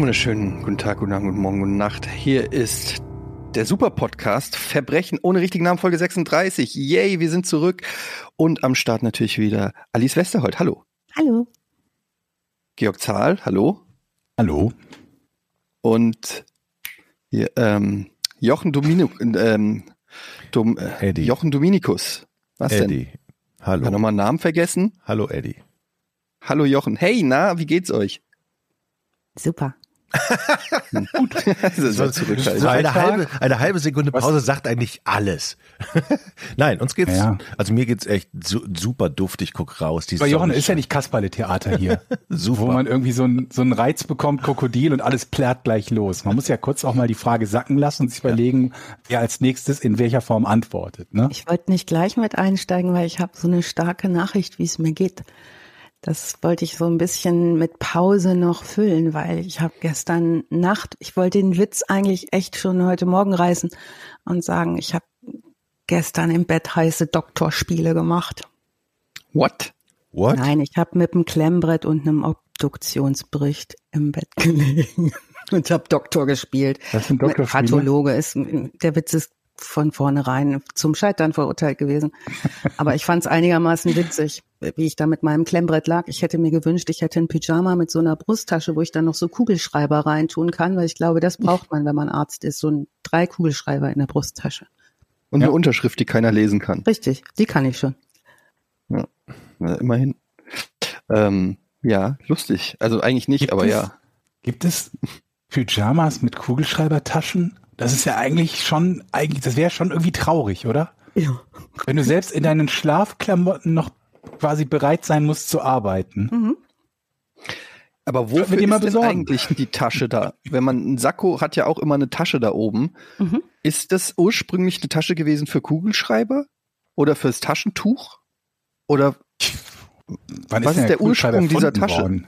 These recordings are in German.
Einen wunderschönen guten Tag, guten Abend, guten Morgen, gute Nacht. Hier ist der Super-Podcast Verbrechen ohne richtigen Namen, Folge 36. Yay, wir sind zurück. Und am Start natürlich wieder Alice Westerholt. Hallo. Hallo. Georg Zahl. Hallo. Hallo. Und hier, ähm, Jochen Dominic, ähm, Dom, äh, Eddie. Jochen Dominikus. Was Eddie. denn? Hallo. Hat nochmal einen Namen vergessen? Hallo Eddie. Hallo Jochen. Hey, na, wie geht's euch? Super. Gut. das. So eine halbe, eine halbe Sekunde Pause sagt eigentlich alles. Nein, uns geht's, Ja. also mir geht's echt su super duft. Ich guck raus. Die Aber Jochen, ist ja nicht Kasperle-Theater hier, Super. wo man irgendwie so einen so einen Reiz bekommt, Krokodil und alles plärt gleich los. Man muss ja kurz auch mal die Frage sacken lassen und sich überlegen, wer als nächstes in welcher Form antwortet. Ne? Ich wollte nicht gleich mit einsteigen, weil ich habe so eine starke Nachricht, wie es mir geht. Das wollte ich so ein bisschen mit Pause noch füllen, weil ich habe gestern Nacht, ich wollte den Witz eigentlich echt schon heute Morgen reißen und sagen, ich habe gestern im Bett heiße Doktorspiele gemacht. What? What? Nein, ich habe mit einem Klemmbrett und einem Obduktionsbericht im Bett gelegen und habe Doktor gespielt. Das sind Doktorspiele? Pathologe ist, der Witz ist von vornherein zum Scheitern verurteilt gewesen. Aber ich fand es einigermaßen witzig, wie ich da mit meinem Klemmbrett lag. Ich hätte mir gewünscht, ich hätte ein Pyjama mit so einer Brusttasche, wo ich dann noch so Kugelschreiber reintun kann, weil ich glaube, das braucht man, wenn man Arzt ist. So ein drei Kugelschreiber in der Brusttasche. Und Ja. eine Unterschrift, die keiner lesen kann. Richtig, die kann ich schon. Ja, na, immerhin. Ähm, ja, lustig. Also eigentlich nicht, Gibt aber es- ja. Gibt es Pyjamas mit Kugelschreibertaschen? Das ist ja eigentlich schon, eigentlich, das wäre schon irgendwie traurig, oder? Ja. Wenn du selbst in deinen Schlafklamotten noch quasi bereit sein musst zu arbeiten. Mhm. Aber wofür ist denn besorgen? eigentlich die Tasche da? Wenn man ein Sakko hat ja auch immer eine Tasche da oben. Mhm. Ist das ursprünglich eine Tasche gewesen für Kugelschreiber oder fürs Taschentuch? Oder Wann Was ist der Kugelschreiber Ursprung dieser Tasche? worden?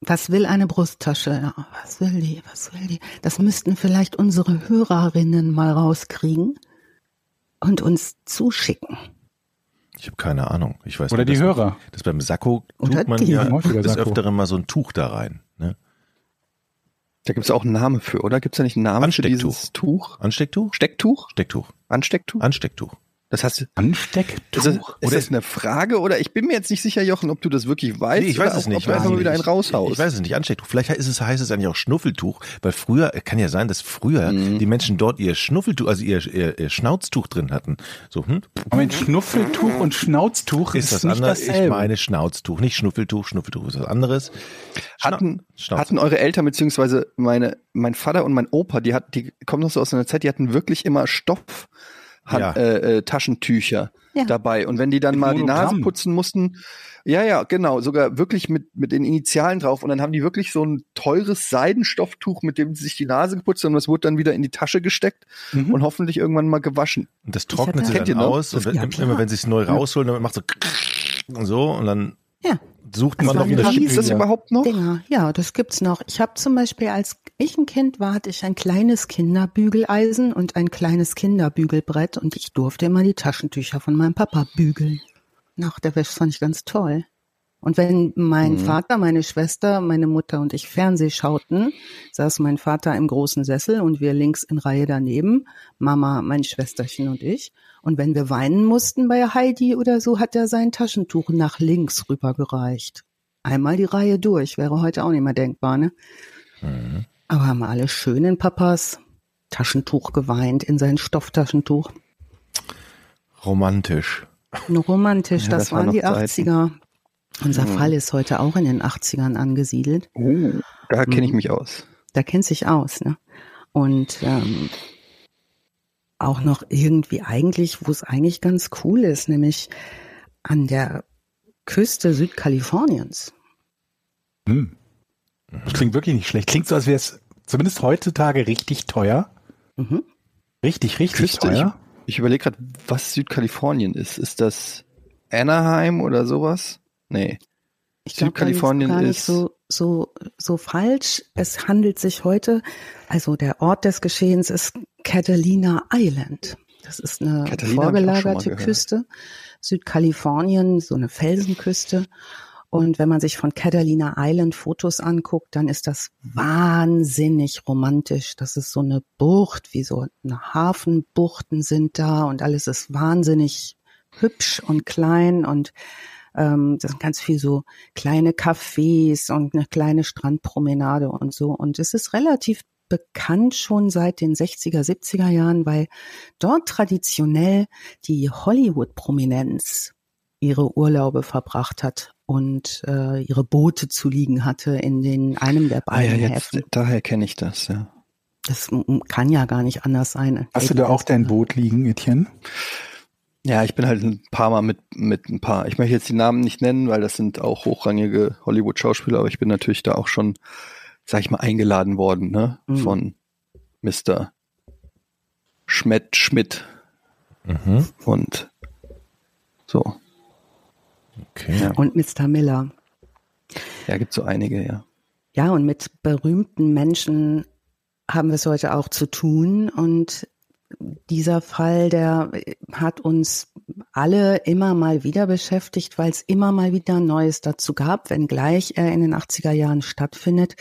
Was will eine Brusttasche? Was will die? Was will die? Das müssten vielleicht unsere Hörerinnen mal rauskriegen und uns zuschicken. Ich habe keine Ahnung. Ich weiß Oder nur, die Hörer. Das beim Sakko tut man ja des. Öfteren mal so ein Tuch da rein. Ne? da gibt es auch einen Namen für, oder? Gibt es da nicht einen Namen für Anstecktuch. dieses Tuch? Anstecktuch? Stecktuch? Stecktuch. Anstecktuch? Anstecktuch. Das hast du. Anstecktuch? Ist das, ist Oder- das eine Frage oder ich bin mir jetzt nicht sicher, Jochen, ob du das wirklich weißt Nee, ich weiß oder es auch, nicht. ob Ich du weiß einfach es mal wieder nicht. einen raushaust. Ich weiß es nicht. Anstecktuch. Vielleicht ist es, heißt es eigentlich auch Schnuffeltuch, weil früher, kann ja sein, dass früher Mhm. die Menschen dort ihr Schnuffeltuch, also ihr, ihr, ihr Schnauztuch drin hatten. So, hm? Moment, Schnuffeltuch und Schnauztuch Ist ist, das nicht andere? dasselbe. Ich meine Schnauztuch, nicht Schnuffeltuch. Schnuffeltuch ist was anderes. Schna- hatten, Schnauze. hatten eure Eltern beziehungsweise meine, mein Vater und mein Opa, die hat, die kommen noch so aus einer Zeit, die hatten wirklich immer Stoff Hand, Ja. äh, äh, Taschentücher Ja. dabei. Und wenn die dann Mit mal die Nase Monogramm. putzen mussten, ja, ja, genau, sogar wirklich mit, mit den Initialen drauf. Und dann haben die wirklich so ein teures Seidenstofftuch, mit dem sie sich die Nase geputzt haben. Und das wurde dann wieder in die Tasche gesteckt Mhm. und hoffentlich irgendwann mal gewaschen. Und das trocknet sie Kennt dann noch? aus. Und wenn, Ja, immer wenn sie es neu rausholen, dann macht so und so und dann Ja. sucht Das man noch eine Gibt es das Ja. überhaupt noch? Dinger, ja, das gibt's noch. Ich habe zum Beispiel, als ich ein Kind war, hatte ich ein kleines Kinderbügeleisen und ein kleines Kinderbügelbrett und ich durfte immer die Taschentücher von meinem Papa bügeln. Nach der Wäsche fand ich ganz toll. Und wenn mein Mhm. Vater, meine Schwester, meine Mutter und ich Fernseh schauten, saß mein Vater im großen Sessel und wir links in Reihe daneben, Mama, mein Schwesterchen und ich. Und wenn wir weinen mussten bei Heidi oder so, hat er sein Taschentuch nach links rübergereicht. Einmal die Reihe durch, wäre heute auch nicht mehr denkbar, ne? Mhm. Aber haben alle schön in Papas Taschentuch geweint, in sein Stofftaschentuch. romantisch. Romantisch, Ja, das, das waren noch die Zeiten. 80er. Unser Mhm. Fall ist heute auch in den 80ern angesiedelt. Oh, da kenne ich Mhm. mich aus. Da kennt sich aus, ne? Und ähm, auch noch irgendwie eigentlich, wo es eigentlich ganz cool ist, nämlich an der Küste Südkaliforniens. Hm. Das klingt wirklich nicht schlecht. Klingt so, als wäre es zumindest heutzutage richtig teuer. Mhm. Richtig, richtig Küste, teuer. Ich überlege gerade, was Südkalifornien ist. Ist das Anaheim oder sowas? Nee. Ich glaube gar nicht, Südkalifornien gar nicht ist- so, so, so falsch. Es handelt sich heute, also der Ort des Geschehens ist Catalina Island. Das ist eine Catalina vorgelagerte. Küste. Südkalifornien, so eine Felsenküste. Und wenn man sich von Catalina Island Fotos anguckt, dann ist das wahnsinnig romantisch. Das ist so eine Bucht, wie so eine Hafenbuchten sind da und alles ist wahnsinnig hübsch und klein und ähm, das sind ganz viel so kleine Cafés und eine kleine Strandpromenade und so. Und es ist relativ bekannt schon seit den 60er, 70er Jahren, weil dort traditionell die Hollywood-Prominenz ihre Urlaube verbracht hat und äh, ihre Boote zu liegen hatte in den einem der beiden ah, ja, jetzt, Häfen. Daher kenne ich das, ja. Das kann ja gar nicht anders sein. Hast du da auch dein Boot liegen, Etienne? Ja, ich bin halt ein paar Mal mit, mit ein paar, ich möchte jetzt die Namen nicht nennen, weil das sind auch hochrangige Hollywood-Schauspieler, aber ich bin natürlich da auch schon, sag ich mal, eingeladen worden, ne, mhm. von Mr. Schmidt Schmidt. Mhm. Und so. Okay. Ja. Und Mr. Miller. Ja, gibt so einige, ja. Ja, und mit berühmten Menschen haben wir es heute auch zu tun und dieser Fall, der hat uns alle immer mal wieder beschäftigt, weil es immer mal wieder Neues dazu gab, wenngleich er in den 80er Jahren stattfindet.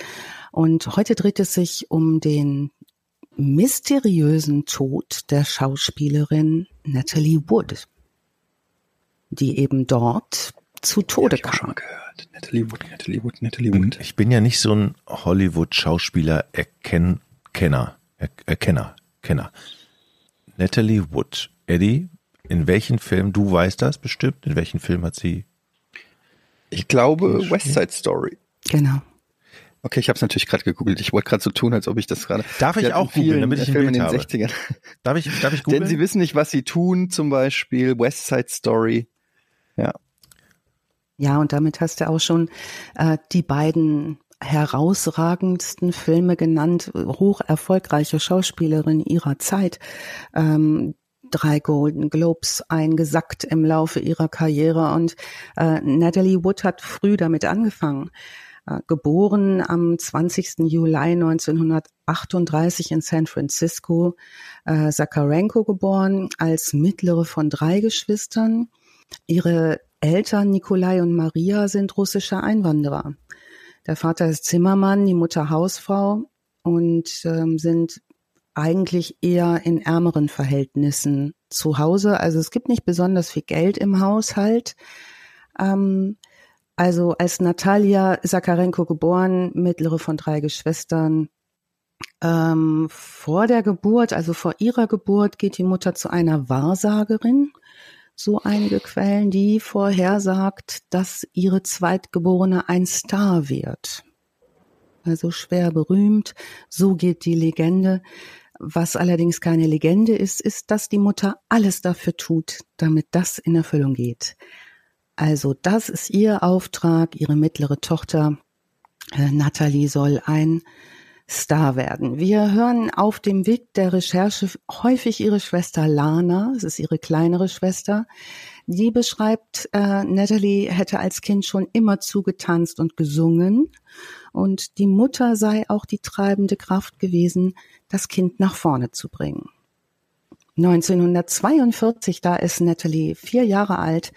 Und heute dreht es sich um den mysteriösen Tod der Schauspielerin Natalie Wood, die eben dort zu Tode ja, kam. Natalie Wood, Natalie Wood, Natalie Wood. Ich bin ja nicht so ein Hollywood-Schauspieler-Erkenner, Erkenner, Kenner. Natalie Wood. Eddie, in welchen Film, du weißt das bestimmt, in welchen Film hat sie? Ich glaube West Side Story. Genau. Okay, ich habe es natürlich gerade gegoogelt. Ich wollte gerade so tun, als ob ich das gerade. Darf ich auch googeln, damit ich Film in den habe. 60ern. Darf ich, darf ich googeln? Denn sie wissen nicht, was sie tun, zum Beispiel West Side Story. Ja. Ja, und damit hast du auch schon äh, die beiden herausragendsten Filme genannt, hoch erfolgreiche Schauspielerin ihrer Zeit. Ähm, drei Golden Globes eingesackt im Laufe ihrer Karriere und äh, Natalie Wood hat früh damit angefangen. Äh, geboren am 20. Juli 1938 in San Francisco, äh, Sakarenko geboren als mittlere von drei Geschwistern. Ihre Eltern Nikolai und Maria sind russische Einwanderer. Der Vater ist Zimmermann, die Mutter Hausfrau und ähm, sind eigentlich eher in ärmeren Verhältnissen zu Hause. Also es gibt nicht besonders viel Geld im Haushalt. Ähm, also als Natalia Sakarenko geboren, mittlere von drei Geschwistern, ähm, vor der Geburt, also vor ihrer Geburt, geht die Mutter zu einer Wahrsagerin so einige Quellen, die vorhersagt, dass ihre Zweitgeborene ein Star wird. Also schwer berühmt, so geht die Legende. Was allerdings keine Legende ist, ist, dass die Mutter alles dafür tut, damit das in Erfüllung geht. Also das ist ihr Auftrag, ihre mittlere Tochter äh, Natalie soll ein Star werden. Wir hören auf dem Weg der Recherche häufig ihre Schwester Lana, es ist ihre kleinere Schwester, die beschreibt, äh, Natalie hätte als Kind schon immer zugetanzt und gesungen und die Mutter sei auch die treibende Kraft gewesen, das Kind nach vorne zu bringen. 1942, da ist Natalie vier Jahre alt,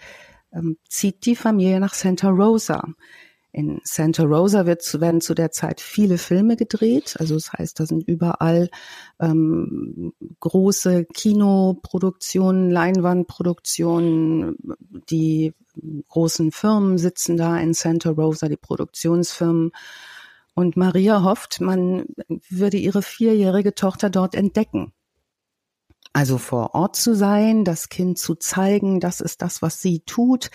ähm, zieht die Familie nach Santa Rosa. In Santa Rosa wird, werden zu der Zeit viele Filme gedreht. Also das heißt, da sind überall ähm, große Kinoproduktionen, Leinwandproduktionen. Die großen Firmen sitzen da in Santa Rosa, die Produktionsfirmen. Und Maria hofft, man würde ihre vierjährige Tochter dort entdecken. Also vor Ort zu sein, das Kind zu zeigen, das ist das, was sie tut.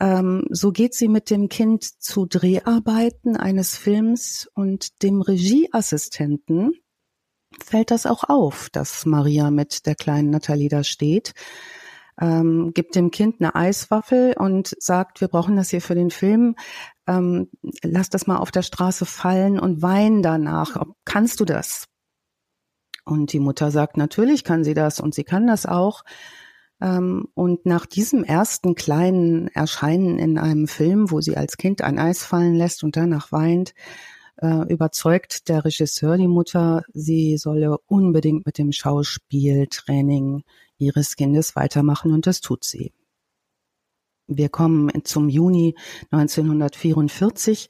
Ähm, so geht sie mit dem Kind zu Dreharbeiten eines Films und dem Regieassistenten fällt das auch auf, dass Maria mit der kleinen Nathalie da steht, ähm, gibt dem Kind eine Eiswaffel und sagt, wir brauchen das hier für den Film, ähm, lass das mal auf der Straße fallen und wein danach. Kannst du das? Und die Mutter sagt, natürlich kann sie das und sie kann das auch. Ähm, und nach diesem ersten kleinen Erscheinen in einem Film, wo sie als Kind ein Eis fallen lässt und danach weint, äh, überzeugt der Regisseur die Mutter, sie solle unbedingt mit dem Schauspieltraining ihres Kindes weitermachen und das tut sie. Wir kommen zum Juni 1944.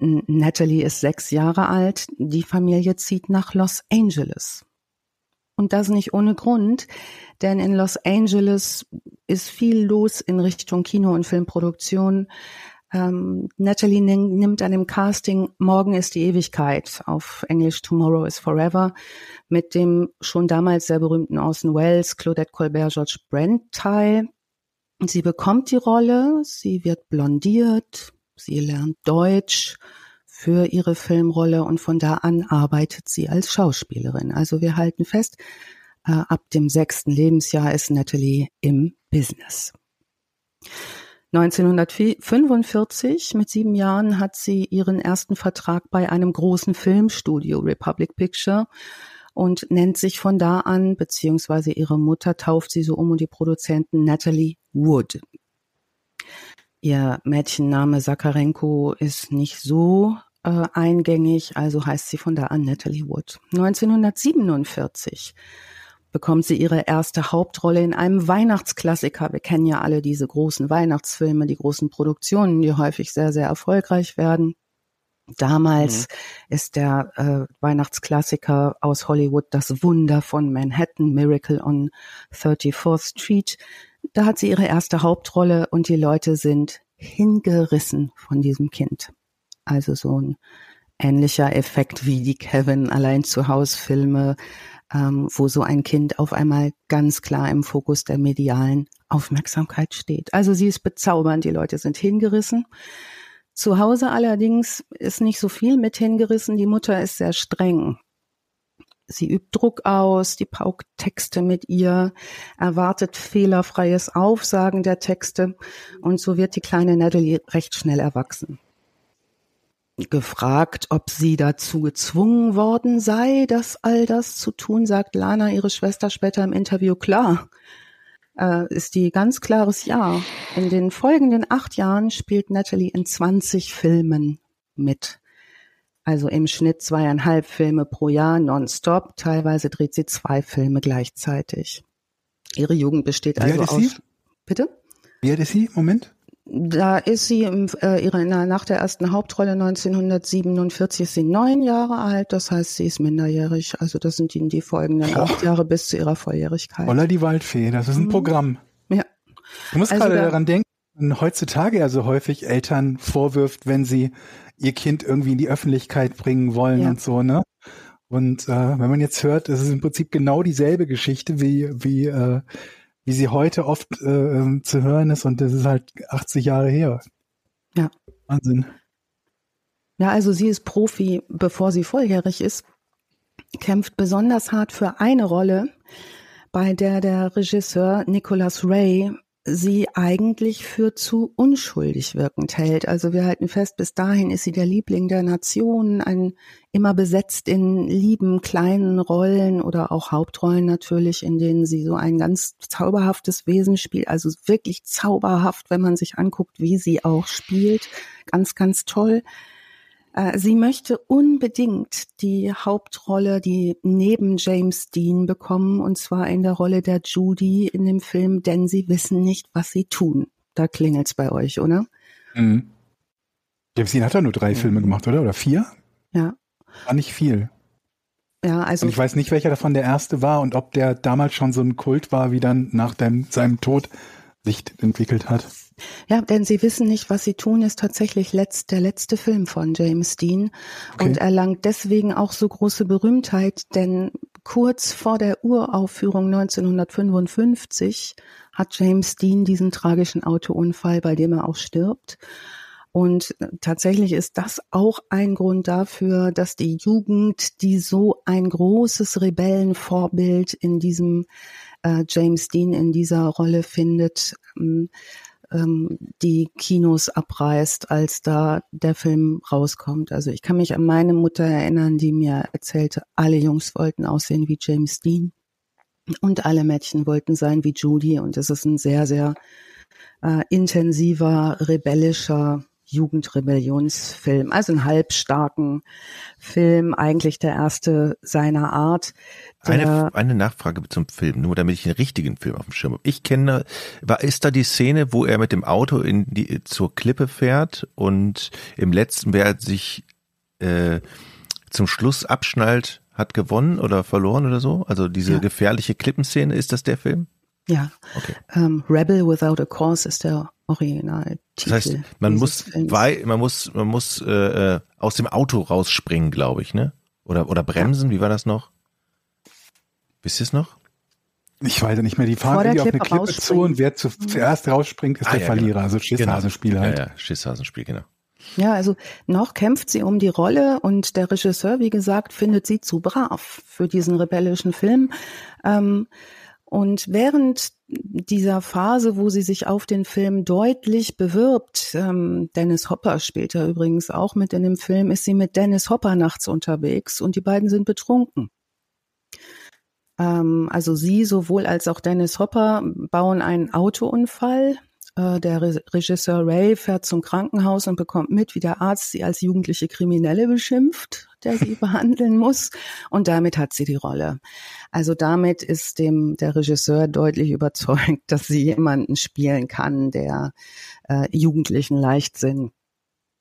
Natalie ist sechs Jahre alt. Die Familie zieht nach Los Angeles. Und das nicht ohne Grund, denn in Los Angeles ist viel los in Richtung Kino- und Filmproduktion. Ähm, Natalie nimmt an dem Casting Morgen ist die Ewigkeit, auf Englisch Tomorrow is Forever, mit dem schon damals sehr berühmten Orson Welles, Claudette Colbert, George Brent teil. Sie bekommt die Rolle, sie wird blondiert, sie lernt Deutsch für ihre Filmrolle und von da an arbeitet sie als Schauspielerin. Also wir halten fest, äh, ab dem sechsten Lebensjahr ist Natalie im Business. 1945, mit sieben Jahren, hat sie ihren ersten Vertrag bei einem großen Filmstudio, Republic Picture, und nennt sich von da an, beziehungsweise ihre Mutter tauft sie so um und die Produzenten Natalie Wood. Ihr Mädchenname Sakarenko ist nicht so äh, eingängig, also heißt sie von da an Natalie Wood. 1947 bekommt sie ihre erste Hauptrolle in einem Weihnachtsklassiker. Wir kennen ja alle diese großen Weihnachtsfilme, die großen Produktionen, die häufig sehr, sehr erfolgreich werden. Damals mhm. ist der äh, Weihnachtsklassiker aus Hollywood Das Wunder von Manhattan, Miracle on 34th Street. Da hat sie ihre erste Hauptrolle und die Leute sind hingerissen von diesem Kind. Also so ein ähnlicher Effekt wie die Kevin allein zu Haus Filme, ähm, wo so ein Kind auf einmal ganz klar im Fokus der medialen Aufmerksamkeit steht. Also sie ist bezaubernd, die Leute sind hingerissen. Zu Hause allerdings ist nicht so viel mit hingerissen. Die Mutter ist sehr streng. Sie übt Druck aus, die paukt Texte mit ihr, erwartet fehlerfreies Aufsagen der Texte und so wird die kleine Natalie recht schnell erwachsen. Gefragt, ob sie dazu gezwungen worden sei, das all das zu tun, sagt Lana, ihre Schwester, später im Interview klar äh, ist die ganz klares Ja. In den folgenden acht Jahren spielt Natalie in 20 Filmen mit. Also im Schnitt zweieinhalb Filme pro Jahr nonstop. Teilweise dreht sie zwei Filme gleichzeitig. Ihre Jugend besteht Wie also aus. Sie? Bitte? Wie alt ist sie? Moment. Da ist sie im, äh, ihre, nach der ersten Hauptrolle 1947 ist sie neun Jahre alt, das heißt, sie ist minderjährig. Also das sind die, die folgenden acht Jahre bis zu ihrer Volljährigkeit. Holla die Waldfee, das ist ein Mhm. Programm. Ja. Du musst Also gerade da- daran denken, heutzutage ja so häufig Eltern vorwirft, wenn sie ihr Kind irgendwie in die Öffentlichkeit bringen wollen Ja. und so, ne? Und äh, wenn man jetzt hört, es ist im Prinzip genau dieselbe Geschichte, wie, wie, äh, wie sie heute oft äh, ähm, zu hören ist und das ist halt 80 Jahre her. Ja. Wahnsinn. Ja, also sie ist Profi, bevor sie volljährig ist, kämpft besonders hart für eine Rolle, bei der der Regisseur Nicholas Ray sie eigentlich für zu unschuldig wirkend hält. Also wir halten fest, bis dahin ist sie der Liebling der Nation, ein immer besetzt in lieben kleinen Rollen oder auch Hauptrollen natürlich, in denen sie so ein ganz zauberhaftes Wesen spielt. Also wirklich zauberhaft, wenn man sich anguckt, wie sie auch spielt. Ganz, ganz toll. Äh, Sie möchte unbedingt die Hauptrolle, die neben James Dean bekommen, und zwar in der Rolle der Judy in dem Film, denn sie wissen nicht, was sie tun. Da klingelt's bei euch, oder? Mhm. James Dean hat doch nur drei Filme gemacht, oder? Oder vier? Ja. War nicht viel. Ja, also Und ich weiß nicht, welcher davon der erste war und ob der damals schon so ein Kult war, wie dann nach dem, seinem Tod sich entwickelt hat. Ja, denn sie wissen nicht, was sie tun, ist tatsächlich letzt, der letzte Film von James Dean Okay. und erlangt deswegen auch so große Berühmtheit, denn kurz vor der Uraufführung 1955 hat James Dean diesen tragischen Autounfall, bei dem er auch stirbt. Und tatsächlich ist das auch ein Grund dafür, dass die Jugend, die so ein großes Rebellenvorbild in diesem äh, James Dean in dieser Rolle findet, ähm, ähm, die Kinos abreißt, als da der Film rauskommt. Also ich kann mich an meine Mutter erinnern, die mir erzählte, alle Jungs wollten aussehen wie James Dean und alle Mädchen wollten sein wie Judy und es ist ein sehr, sehr äh, intensiver, rebellischer Jugendrebellionsfilm, also ein halbstarken Film, eigentlich der erste seiner Art. Eine, eine Nachfrage zum Film, nur damit ich den richtigen Film auf dem Schirm habe. Ich kenne, war, ist da die Szene, wo er mit dem Auto in die, zur Klippe fährt und im letzten, wer sich äh, zum Schluss abschnallt, hat gewonnen oder verloren oder so? Also diese ja. gefährliche Klippenszene, ist das der Film? Ja. Okay. Um, Rebel Without a Cause ist der Original. Das heißt, man muss, weil, man muss, man muss äh, äh, aus dem Auto rausspringen, glaube ich, ne? Oder oder bremsen. Ja. Wie war das noch? Wisst ihr es noch? Ich weiß nicht mehr. Die fahren irgendwie auf eine Klippe zu und wer zu, zuerst rausspringt, ist ah, der ja, Verlierer. Genau. Also Schisshasenspiel genau. halt. Ja, ja, Schisshasenspiel, genau. Ja, also noch kämpft sie um die Rolle und der Regisseur, wie gesagt, findet sie zu brav für diesen rebellischen Film. Ähm, und während dieser Phase, wo sie sich auf den Film deutlich bewirbt, ähm, Dennis Hopper spielt ja übrigens auch mit in dem Film, ist sie mit Dennis Hopper nachts unterwegs und die beiden sind betrunken. Ähm, also sie sowohl als auch Dennis Hopper bauen einen Autounfall. Äh, der Re Regisseur Ray fährt zum Krankenhaus und bekommt mit, wie der Arzt sie als jugendliche Kriminelle beschimpft, der sie behandeln muss. Und damit hat sie die Rolle. Also damit ist dem der Regisseur deutlich überzeugt, dass sie jemanden spielen kann, der äh, jugendlichen Leichtsinn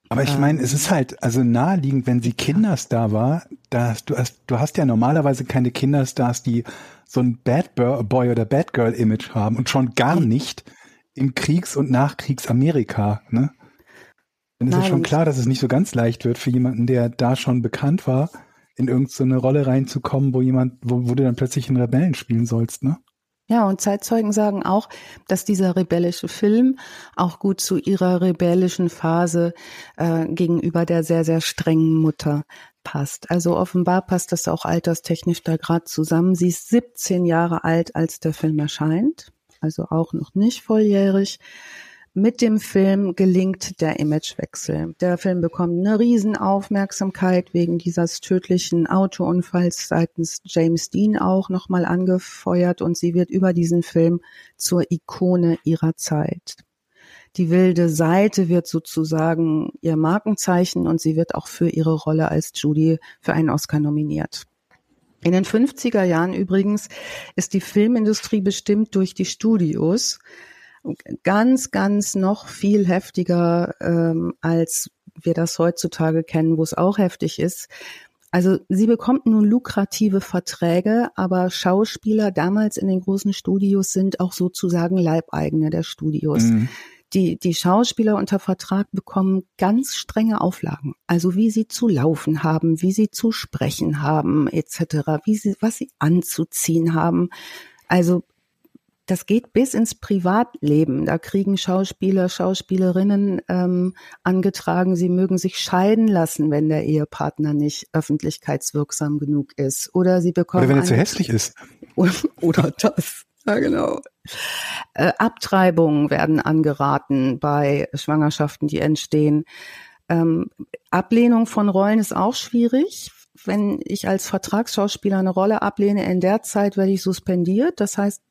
aber ich meine, es ist halt also naheliegend, wenn sie Kinderstar war, dass du hast, du hast ja normalerweise keine Kinderstars, die so ein Bad Boy oder Bad Girl Image haben und schon gar nicht im Kriegs- und Nachkriegsamerika, ne? Dann ist Nein, ja schon klar, dass es nicht so ganz leicht wird für jemanden, der da schon bekannt war, in irgendeine so Rolle reinzukommen, wo jemand, wo, wo du dann plötzlich einen Rebellen spielen sollst, ne? Ja, und Zeitzeugen sagen auch, dass dieser rebellische Film auch gut zu ihrer rebellischen Phase äh, gegenüber der sehr, sehr strengen Mutter passt. Also offenbar passt das auch alterstechnisch da gerade zusammen. Sie ist 17 Jahre alt, als der Film erscheint, also auch noch nicht volljährig. Mit dem Film gelingt der Imagewechsel. Der Film bekommt eine Riesenaufmerksamkeit wegen dieses tödlichen Autounfalls seitens James Dean auch nochmal angefeuert und sie wird über diesen Film zur Ikone ihrer Zeit. Die wilde Seite wird sozusagen ihr Markenzeichen und sie wird auch für ihre Rolle als Judy für einen Oscar nominiert. In den 50er Jahren übrigens ist die Filmindustrie bestimmt durch die Studios, ganz, ganz noch viel heftiger, ähm, als wir das heutzutage kennen, wo es auch heftig ist. Also sie bekommt nun lukrative Verträge, aber Schauspieler damals in den großen Studios sind auch sozusagen Leibeigene der Studios. Mhm. Die, die Schauspieler unter Vertrag bekommen ganz strenge Auflagen. Also wie sie zu laufen haben, wie sie zu sprechen haben, etc., wie sie, was sie anzuziehen haben. Also das geht bis ins Privatleben. Da kriegen Schauspieler, Schauspielerinnen ähm, angetragen, sie mögen sich scheiden lassen, wenn der Ehepartner nicht öffentlichkeitswirksam genug ist. Oder sie bekommen. Oder wenn er zu hässlich ist. Oder das. Ja, genau. Äh, Abtreibungen werden angeraten bei Schwangerschaften, die entstehen. Ähm, Ablehnung von Rollen ist auch schwierig. Wenn ich als Vertragsschauspieler eine Rolle ablehne, in der Zeit werde ich suspendiert. Das heißt,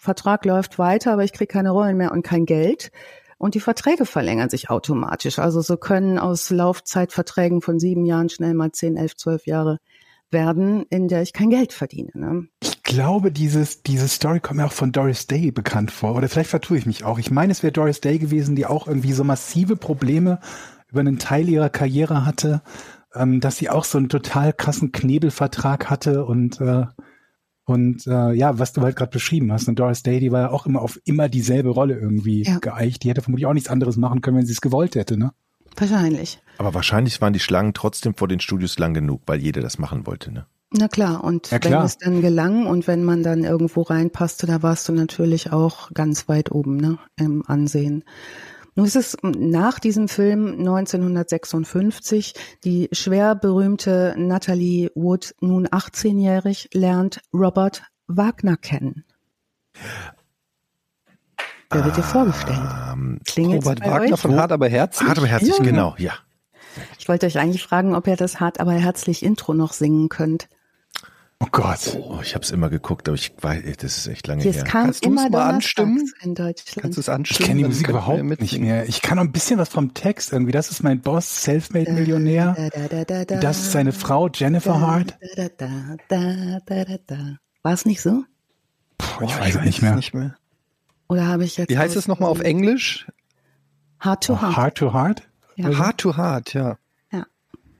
Vertrag läuft weiter, aber ich kriege keine Rollen mehr und kein Geld. Und die Verträge verlängern sich automatisch. Also so können aus Laufzeitverträgen von sieben Jahren schnell mal zehn, elf, zwölf Jahre werden, in der ich kein Geld verdiene. Ne? Ich glaube, dieses, diese Story kommt mir auch von Doris Day bekannt vor. Oder vielleicht vertue ich mich auch. Ich meine, es wäre Doris Day gewesen, die auch irgendwie so massive Probleme über einen Teil ihrer Karriere hatte, ähm, dass sie auch so einen total krassen Knebelvertrag hatte und äh, und äh, ja, was du halt gerade beschrieben hast, und Doris Day, die war ja auch immer auf immer dieselbe Rolle irgendwie ja. geeicht. Die hätte vermutlich auch nichts anderes machen können, wenn sie es gewollt hätte, ne? Wahrscheinlich. Aber wahrscheinlich waren die Schlangen trotzdem vor den Studios lang genug, weil jeder das machen wollte, ne? Na klar, und ja, klar. wenn es dann gelang und wenn man dann irgendwo reinpasste, da warst du natürlich auch ganz weit oben, ne, im Ansehen. Nun ist es nach diesem Film 1956 die schwer berühmte Natalie Wood, nun 18-jährig, lernt Robert Wagner kennen. Der wird dir vorgestellt. Ähm, Robert Wagner euch? von Hart aber herzlich. Hart aber herzlich, ja. genau, ja. Ich wollte euch eigentlich fragen, ob ihr das Hart aber herzlich Intro noch singen könnt. Oh Gott. Oh, ich habe es immer geguckt, aber ich weiß, das ist echt lange Es her. Kannst du's immer mal anstimmen? in Deutschland. Kannst du es Ich anstimmen? kenne die Musik überhaupt nicht mehr. Ich kann noch ein bisschen was vom Text irgendwie. Das ist mein Boss, Selfmade-Millionär. Da, da, da, da, da. Das ist seine Frau, Jennifer Hart. Da, da, da, da, da, da. War es nicht so? Puh, ich Boah, weiß es nicht mehr. nicht mehr. Oder habe ich jetzt. Wie heißt es nochmal auf Englisch? Hard to hard. Heart to Heart? Ja. Hard to Hard, ja. Ja.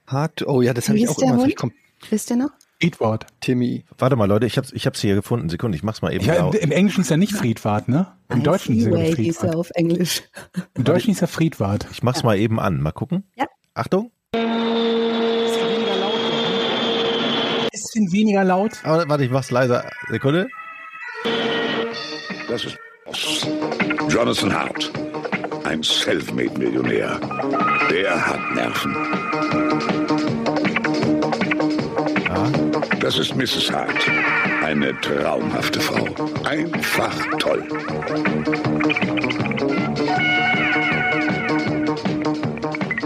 Hard to, oh ja, das habe ich auch immer. Hund? Ich Wisst ihr noch? Friedwort. Timmy. Warte mal, Leute, ich hab's, ich hab's hier gefunden. Sekunde, ich mach's mal eben Ja. Im Englischen ist er nicht Friedwart, ne? Im Ein Deutschen ist er Friedwart. auf Englisch. Im Deutschen ist er Friedwart. Ich mach's mal eben an. Mal gucken. Ja. Achtung. Bisschen weniger laut. Aber, warte, ich mach's leiser. Sekunde. Das ist Jonathan Hart, ein Selfmade-Millionär. Der hat Nerven. Das ist Mrs. Hart, eine traumhafte Frau. Einfach toll.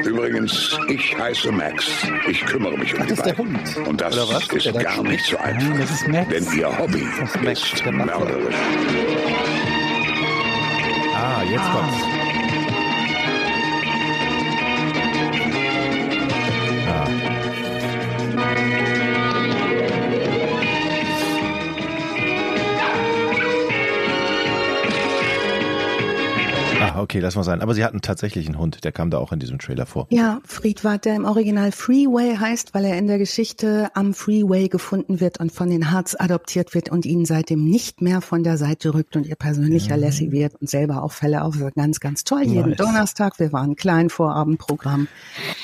Übrigens, ich heiße Max. Ich kümmere mich um Ach, die das ist der. Hund. Und das Oder was? ist Der gar steht? nicht so einfach. Nein, das ist Max. Denn ihr Hobby Das ist Max, ist mörderisch. Ah, jetzt kommt's. Ah. Okay, lass mal sein. Aber sie hatten tatsächlich einen Hund, der kam da auch in diesem Trailer vor. Ja, Friedwart, der im Original Freeway heißt, weil er in der Geschichte am Freeway gefunden wird und von den Harts adoptiert wird und ihn seitdem nicht mehr von der Seite rückt und ihr persönlicher Lassie wird und selber auch Fälle auf. Ganz, ganz toll. Jeden Nice. Donnerstag. Wir waren klein Vorabendprogramm.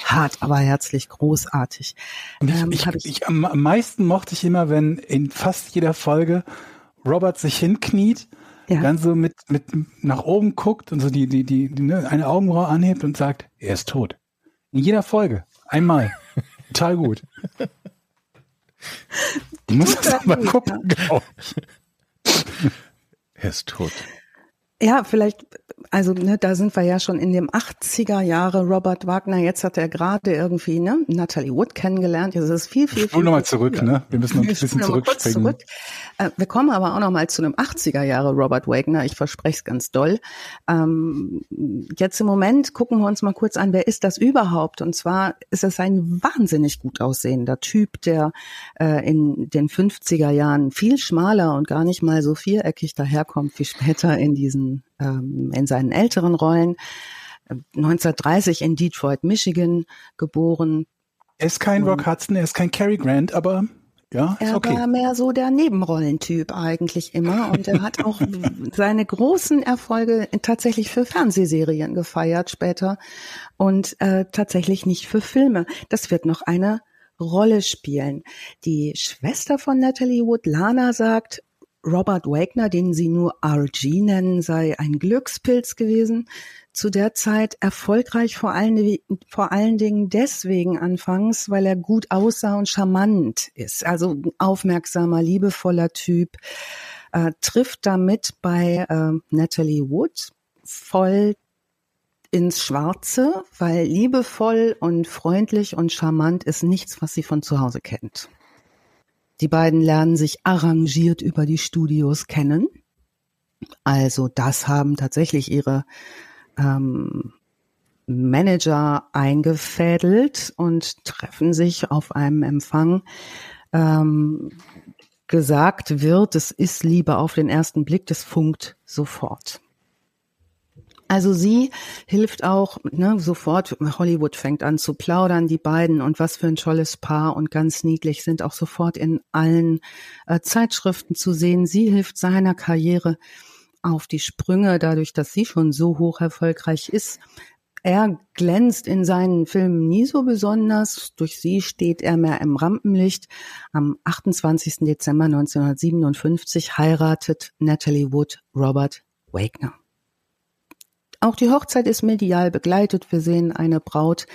Hart, aber herzlich großartig. Ich, Ähm, ich, ich, am am meisten mochte ich immer, wenn in fast jeder Folge Robert sich hinkniet, Ja. dann so mit, mit nach oben guckt und so die, die, die, die ne, eine Augenbraue anhebt und sagt, er ist tot. In jeder Folge. Einmal. Total gut. Ich muss das mal gucken, glaub ich. Er ist tot. Ja, vielleicht, also ne, da sind wir ja schon in dem 80er Jahre Robert Wagner. Jetzt hat er gerade irgendwie ne, Natalie Wood kennengelernt. Das ist viel, viel, Ich viel. spule nochmal zurück, ne? Wir müssen noch ein bisschen zurückspringen. zurück. Äh, wir kommen aber auch noch mal zu einem 80er Jahre Robert Wagner. Ich verspreche es ganz doll. Ähm, jetzt im Moment gucken wir uns mal kurz an, wer ist das überhaupt? Und zwar ist es ein wahnsinnig gut aussehender Typ, der äh, in den 50er Jahren viel schmaler und gar nicht mal so viereckig daherkommt wie später in diesen ähm, in seinen älteren Rollen. 1930 in Detroit, Michigan geboren, Er ist kein Rock Hudson, er ist kein Cary Grant, aber ja, ist Er okay. war mehr so der Nebenrollentyp eigentlich immer und er hat auch seine großen Erfolge tatsächlich für Fernsehserien gefeiert später und äh, tatsächlich nicht für Filme. Das wird noch eine Rolle spielen. Die Schwester von Natalie Wood, Lana, sagt, Robert Wagner, den sie nur RG nennen, sei ein Glückspilz gewesen. Zu der Zeit erfolgreich vor allen, vor allen Dingen deswegen anfangs, weil er gut aussah und charmant ist. Also aufmerksamer, liebevoller Typ. Äh, trifft damit bei äh, Natalie Wood voll ins Schwarze, weil liebevoll und freundlich und charmant ist nichts, was sie von zu Hause kennt. Die beiden lernen sich arrangiert über die Studios kennen. Also das haben tatsächlich ihre ähm, Manager eingefädelt und treffen sich auf einem Empfang. Ähm, gesagt wird, es ist Liebe auf den ersten Blick, das funkt sofort. Also sie hilft auch ne, sofort, Hollywood fängt an zu plaudern, die beiden und was für ein tolles Paar und ganz niedlich sind auch sofort in allen äh, Zeitschriften zu sehen. Sie hilft seiner Karriere auf die Sprünge, dadurch, dass sie schon so hoch erfolgreich ist. Er glänzt in seinen Filmen nie so besonders. Durch sie steht er mehr im Rampenlicht. Am 28. Dezember 1957 heiratet Natalie Wood Robert Wagner. Auch die Hochzeit ist medial begleitet. Wir sehen eine Braut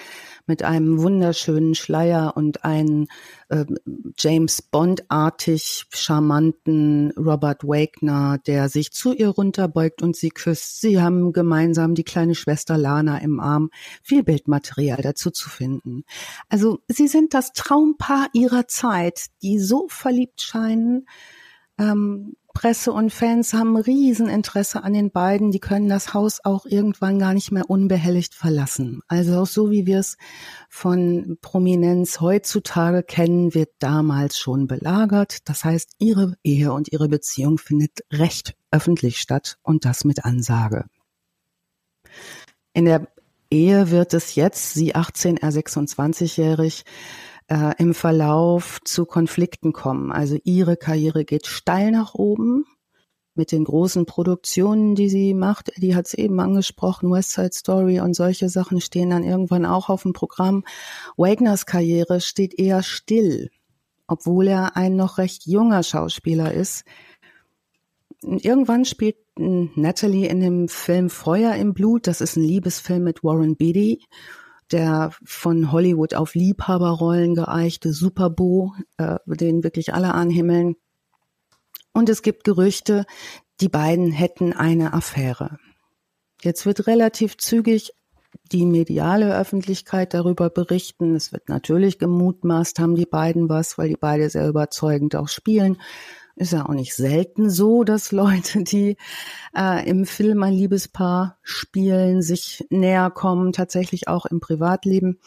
mit einem wunderschönen Schleier und einen äh, James Bond-artig charmanten Robert Wagner, der sich zu ihr runterbeugt und sie küsst. Sie haben gemeinsam die kleine Schwester Lana im Arm. Viel Bildmaterial dazu zu finden. Also sie sind das Traumpaar ihrer Zeit, die so verliebt scheinen. Ähm, Presse und Fans haben Rieseninteresse an den beiden. Die können das Haus auch irgendwann gar nicht mehr unbehelligt verlassen. Also auch so wie wir es von Prominenz heutzutage kennen, wird damals schon belagert. Das heißt, ihre Ehe und ihre Beziehung findet recht öffentlich statt und das mit Ansage. In der Ehe wird es jetzt, sie 18, er 26-jährig, äh, im Verlauf zu Konflikten kommen. Also ihre Karriere geht steil nach oben mit den großen Produktionen, die sie macht. Die hat es eben angesprochen, West Side Story und solche Sachen stehen dann irgendwann auch auf dem Programm. Wagners Karriere steht eher still, obwohl er ein noch recht junger Schauspieler ist. Irgendwann spielt Natalie in dem Film Feuer im Blut. Das ist ein Liebesfilm mit Warren Beatty der von Hollywood auf Liebhaberrollen geeichte Superbo, äh, den wirklich alle anhimmeln. Und es gibt Gerüchte, die beiden hätten eine Affäre. Jetzt wird relativ zügig die mediale Öffentlichkeit darüber berichten. Es wird natürlich gemutmaßt, haben die beiden was, weil die beide sehr überzeugend auch spielen. Ist ja auch nicht selten so, dass Leute, die äh, im Film ein Liebespaar spielen, sich näher kommen, tatsächlich auch im Privatleben.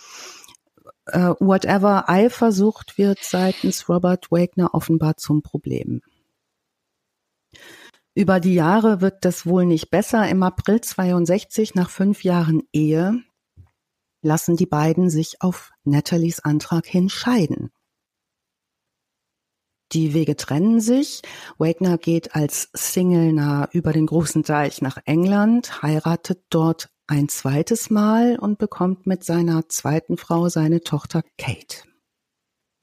Äh, whatever, Eifersucht wird seitens Robert Wagner offenbar zum Problem. Über die Jahre wird das wohl nicht besser. Im April 62, nach fünf Jahren Ehe, lassen die beiden sich auf Nathalies Antrag hin scheiden. Die Wege trennen sich. Wagner geht als Single nah über den großen Deich nach England, heiratet dort ein zweites Mal und bekommt mit seiner zweiten Frau seine Tochter Kate.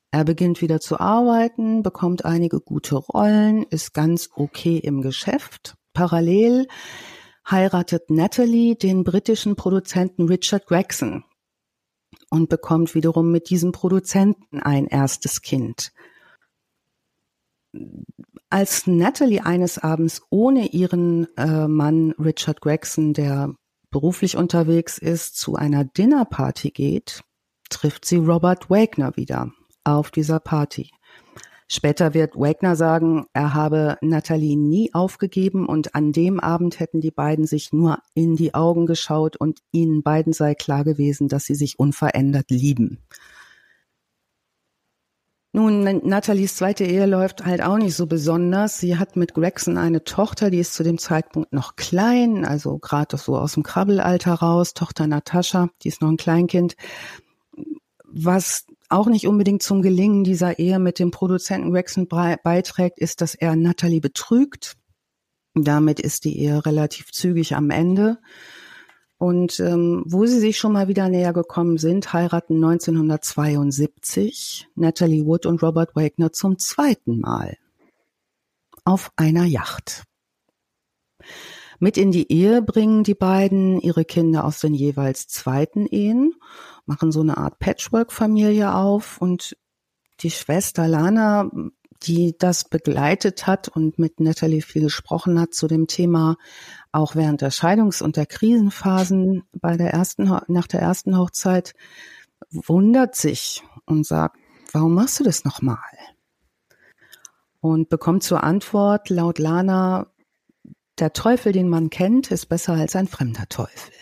Er beginnt wieder zu arbeiten, bekommt einige gute Rollen, ist ganz okay im Geschäft. Parallel heiratet Natalie den britischen Produzenten Richard Gregson und bekommt wiederum mit diesem Produzenten ein erstes Kind als Natalie eines Abends ohne ihren äh, Mann Richard Gregson, der beruflich unterwegs ist, zu einer Dinnerparty geht, trifft sie Robert Wagner wieder auf dieser Party. Später wird Wagner sagen, er habe Natalie nie aufgegeben und an dem Abend hätten die beiden sich nur in die Augen geschaut und ihnen beiden sei klar gewesen, dass sie sich unverändert lieben. Nun, Nathalies zweite Ehe läuft halt auch nicht so besonders. Sie hat mit Gregson eine Tochter, die ist zu dem Zeitpunkt noch klein, also gerade so aus dem Krabbelalter raus, Tochter Natascha, die ist noch ein Kleinkind. Was auch nicht unbedingt zum Gelingen dieser Ehe mit dem Produzenten Gregson beiträgt, ist, dass er Natalie betrügt. Damit ist die Ehe relativ zügig am Ende. Und ähm, wo sie sich schon mal wieder näher gekommen sind, heiraten 1972 Natalie Wood und Robert Wagner zum zweiten Mal auf einer Yacht. Mit in die Ehe bringen die beiden ihre Kinder aus den jeweils zweiten Ehen, machen so eine Art Patchwork-Familie auf und die Schwester Lana die das begleitet hat und mit Natalie viel gesprochen hat zu dem Thema, auch während der Scheidungs- und der Krisenphasen bei der ersten, nach der ersten Hochzeit, wundert sich und sagt, warum machst du das nochmal? Und bekommt zur Antwort laut Lana, der Teufel, den man kennt, ist besser als ein fremder Teufel.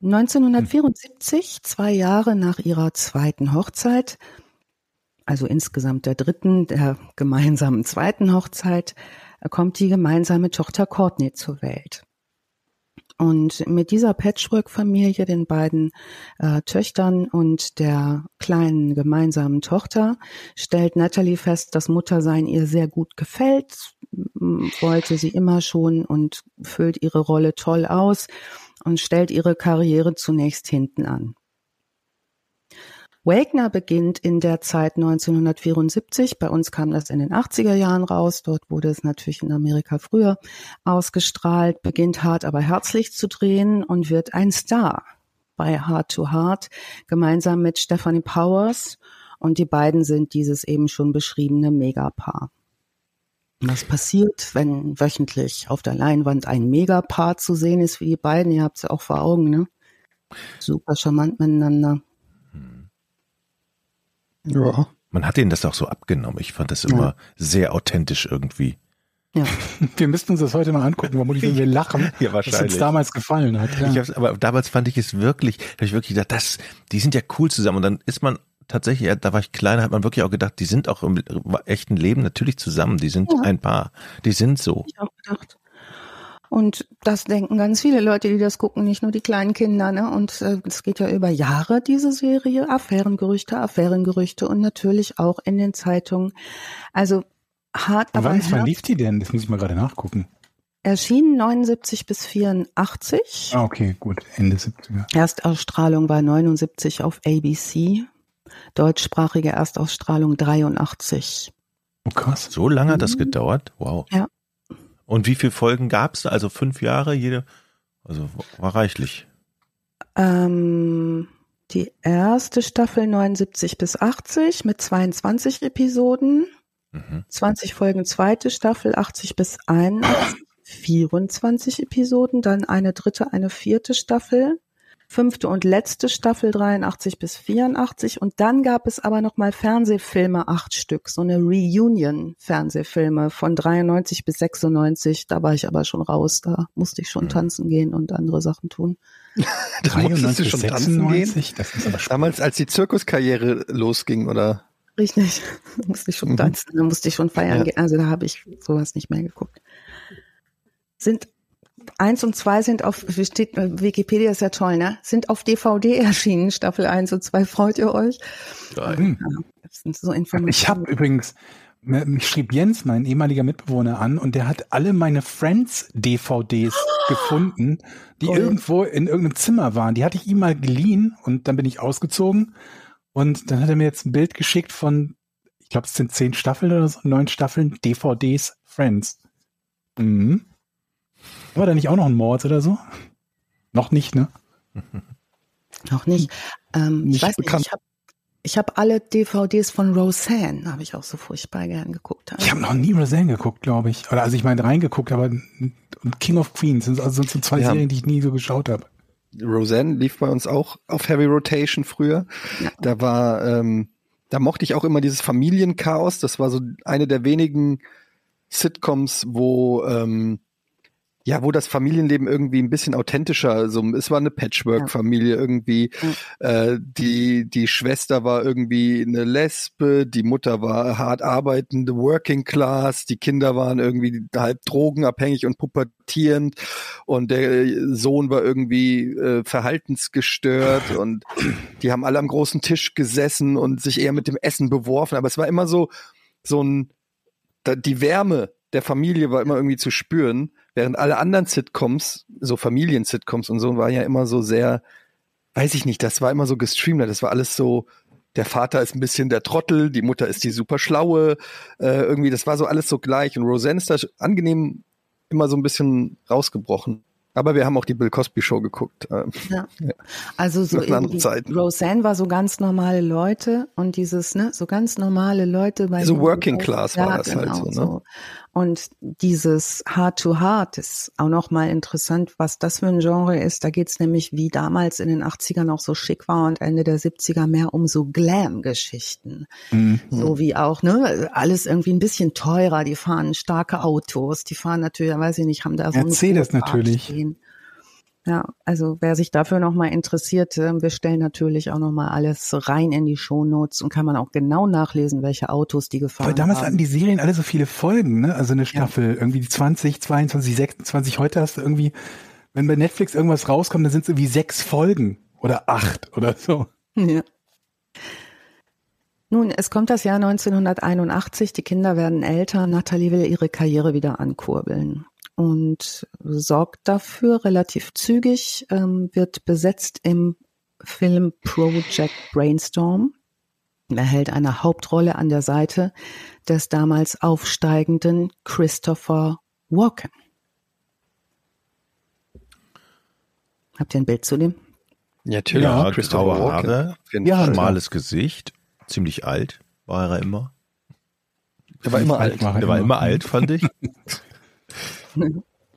1974, zwei Jahre nach ihrer zweiten Hochzeit, also insgesamt der dritten, der gemeinsamen zweiten Hochzeit, kommt die gemeinsame Tochter Courtney zur Welt. Und mit dieser Patchwork-Familie, den beiden äh, Töchtern und der kleinen gemeinsamen Tochter, stellt Natalie fest, dass Muttersein ihr sehr gut gefällt, wollte sie immer schon und füllt ihre Rolle toll aus und stellt ihre Karriere zunächst hinten an. Wagner beginnt in der Zeit 1974. Bei uns kam das in den 80er Jahren raus. Dort wurde es natürlich in Amerika früher ausgestrahlt, beginnt hart aber herzlich zu drehen und wird ein Star bei Heart to Heart gemeinsam mit Stephanie Powers. Und die beiden sind dieses eben schon beschriebene Megapaar. Was passiert, wenn wöchentlich auf der Leinwand ein Megapaar zu sehen ist, wie die beiden? Ihr habt es ja auch vor Augen, ne? Super charmant miteinander. Ja. Man hat ihnen das auch so abgenommen. Ich fand das immer ja. sehr authentisch irgendwie. Ja. Wir müssten uns das heute mal angucken, vermutlich, wenn wir lachen, ja, wahrscheinlich. was uns damals gefallen hat. Ja. Ich aber damals fand ich es wirklich, habe ich wirklich gedacht, das, die sind ja cool zusammen. Und dann ist man tatsächlich, da war ich kleiner, hat man wirklich auch gedacht, die sind auch im echten Leben natürlich zusammen. Die sind ja. ein Paar. Die sind so. Ich auch gedacht. Und das denken ganz viele Leute, die das gucken, nicht nur die kleinen Kinder. Ne? Und äh, es geht ja über Jahre, diese Serie. Affärengerüchte, Affärengerüchte und natürlich auch in den Zeitungen. Also hart, aber wann, wann lief die denn? Das muss ich mal gerade nachgucken. Erschien 79 bis 84. Ah, okay, gut. Ende 70er. Erstausstrahlung war 79 auf ABC. Deutschsprachige Erstausstrahlung 83. Oh krass. So lange hat das mhm. gedauert? Wow. Ja. Und wie viele Folgen gab es? Also fünf Jahre jede? Also war reichlich. Ähm, die erste Staffel 79 bis 80 mit 22 Episoden. Mhm. 20 Folgen zweite Staffel 80 bis 81. 24 Episoden, dann eine dritte, eine vierte Staffel fünfte und letzte Staffel 83 bis 84 und dann gab es aber noch mal Fernsehfilme, acht Stück, so eine Reunion-Fernsehfilme von 93 bis 96. Da war ich aber schon raus, da musste ich schon mhm. tanzen gehen und andere Sachen tun. da musstest du schon 96? tanzen gehen? Das ist aber Damals, als die Zirkuskarriere losging, oder? Richtig, da musste ich schon mhm. tanzen, da musste ich schon feiern ja. gehen. Also da habe ich sowas nicht mehr geguckt. Sind eins und zwei sind auf, steht, Wikipedia ist ja toll, ne? Sind auf DVD erschienen, Staffel eins und zwei. Freut ihr euch? Nein. Ja, das sind so Informationen. Ich habe übrigens, mich schrieb Jens, mein ehemaliger Mitbewohner, an und der hat alle meine Friends-DVDs oh. gefunden, die cool. irgendwo in irgendeinem Zimmer waren. Die hatte ich ihm mal geliehen und dann bin ich ausgezogen. Und dann hat er mir jetzt ein Bild geschickt von, ich glaube, es sind zehn Staffeln oder so, neun Staffeln DVDs Friends. Mhm. War da nicht auch noch ein Mord oder so? Noch nicht, ne? Noch nicht. Ähm, nicht ich weiß bekannt. nicht, ich habe ich hab alle DVDs von Roseanne, habe ich auch so furchtbar gern geguckt. Ich habe noch nie Roseanne geguckt, glaube ich. Oder also ich meine reingeguckt, aber King of Queens sind also so zwei ja. Serien, die ich nie so geschaut habe. Roseanne lief bei uns auch auf Heavy Rotation früher. Ja. Da war, ähm, da mochte ich auch immer dieses Familienchaos. Das war so eine der wenigen Sitcoms, wo ähm, ja, wo das Familienleben irgendwie ein bisschen authentischer, so, es war eine Patchwork-Familie irgendwie. Ja. Äh, die, die Schwester war irgendwie eine Lesbe, die Mutter war hart arbeitende Working Class, die Kinder waren irgendwie halb drogenabhängig und pubertierend und der Sohn war irgendwie äh, verhaltensgestört und die haben alle am großen Tisch gesessen und sich eher mit dem Essen beworfen, aber es war immer so, so ein, die Wärme der Familie war immer irgendwie zu spüren, während alle anderen Sitcoms, so Familien-Sitcoms und so, war ja immer so sehr, weiß ich nicht, das war immer so gestreamt, das war alles so, der Vater ist ein bisschen der Trottel, die Mutter ist die super schlaue, äh, irgendwie, das war so alles so gleich und Roseanne ist da angenehm immer so ein bisschen rausgebrochen. Aber wir haben auch die Bill Cosby Show geguckt. Ähm, ja. Also so Roseanne war so ganz normale Leute und dieses, ne, so ganz normale Leute bei So Working Class war das halt genau, halt so, ne? Und dieses Heart to Heart ist auch nochmal interessant, was das für ein Genre ist. Da geht's nämlich, wie damals in den 80ern auch so schick war und Ende der 70er mehr um so Glam-Geschichten. Mhm. So wie auch, ne, alles irgendwie ein bisschen teurer. Die fahren starke Autos, die fahren natürlich, weiß ich nicht, haben da so Mercedes natürlich. Stehen. Ja, also wer sich dafür nochmal interessiert, ähm, wir stellen natürlich auch nochmal alles rein in die Shownotes und kann man auch genau nachlesen, welche Autos die gefahren Weil damals haben. hatten die Serien alle so viele Folgen, ne? Also eine Staffel, ja. irgendwie 20, 22, 26. Heute hast du irgendwie, wenn bei Netflix irgendwas rauskommt, dann sind es irgendwie sechs Folgen oder acht oder so. Ja. Nun, es kommt das Jahr 1981, die Kinder werden älter, Natalie will ihre Karriere wieder ankurbeln und sorgt dafür relativ zügig, ähm, wird besetzt im Film Project Brainstorm. Er hält eine Hauptrolle an der Seite des damals aufsteigenden Christopher Walken. Habt ihr ein Bild zu dem? Ja, natürlich. Ja, Christopher graue Walken. Haare, Ja, schmales Gesicht, ziemlich alt war er immer. Der war immer alt. War Der war immer alt, fand ich.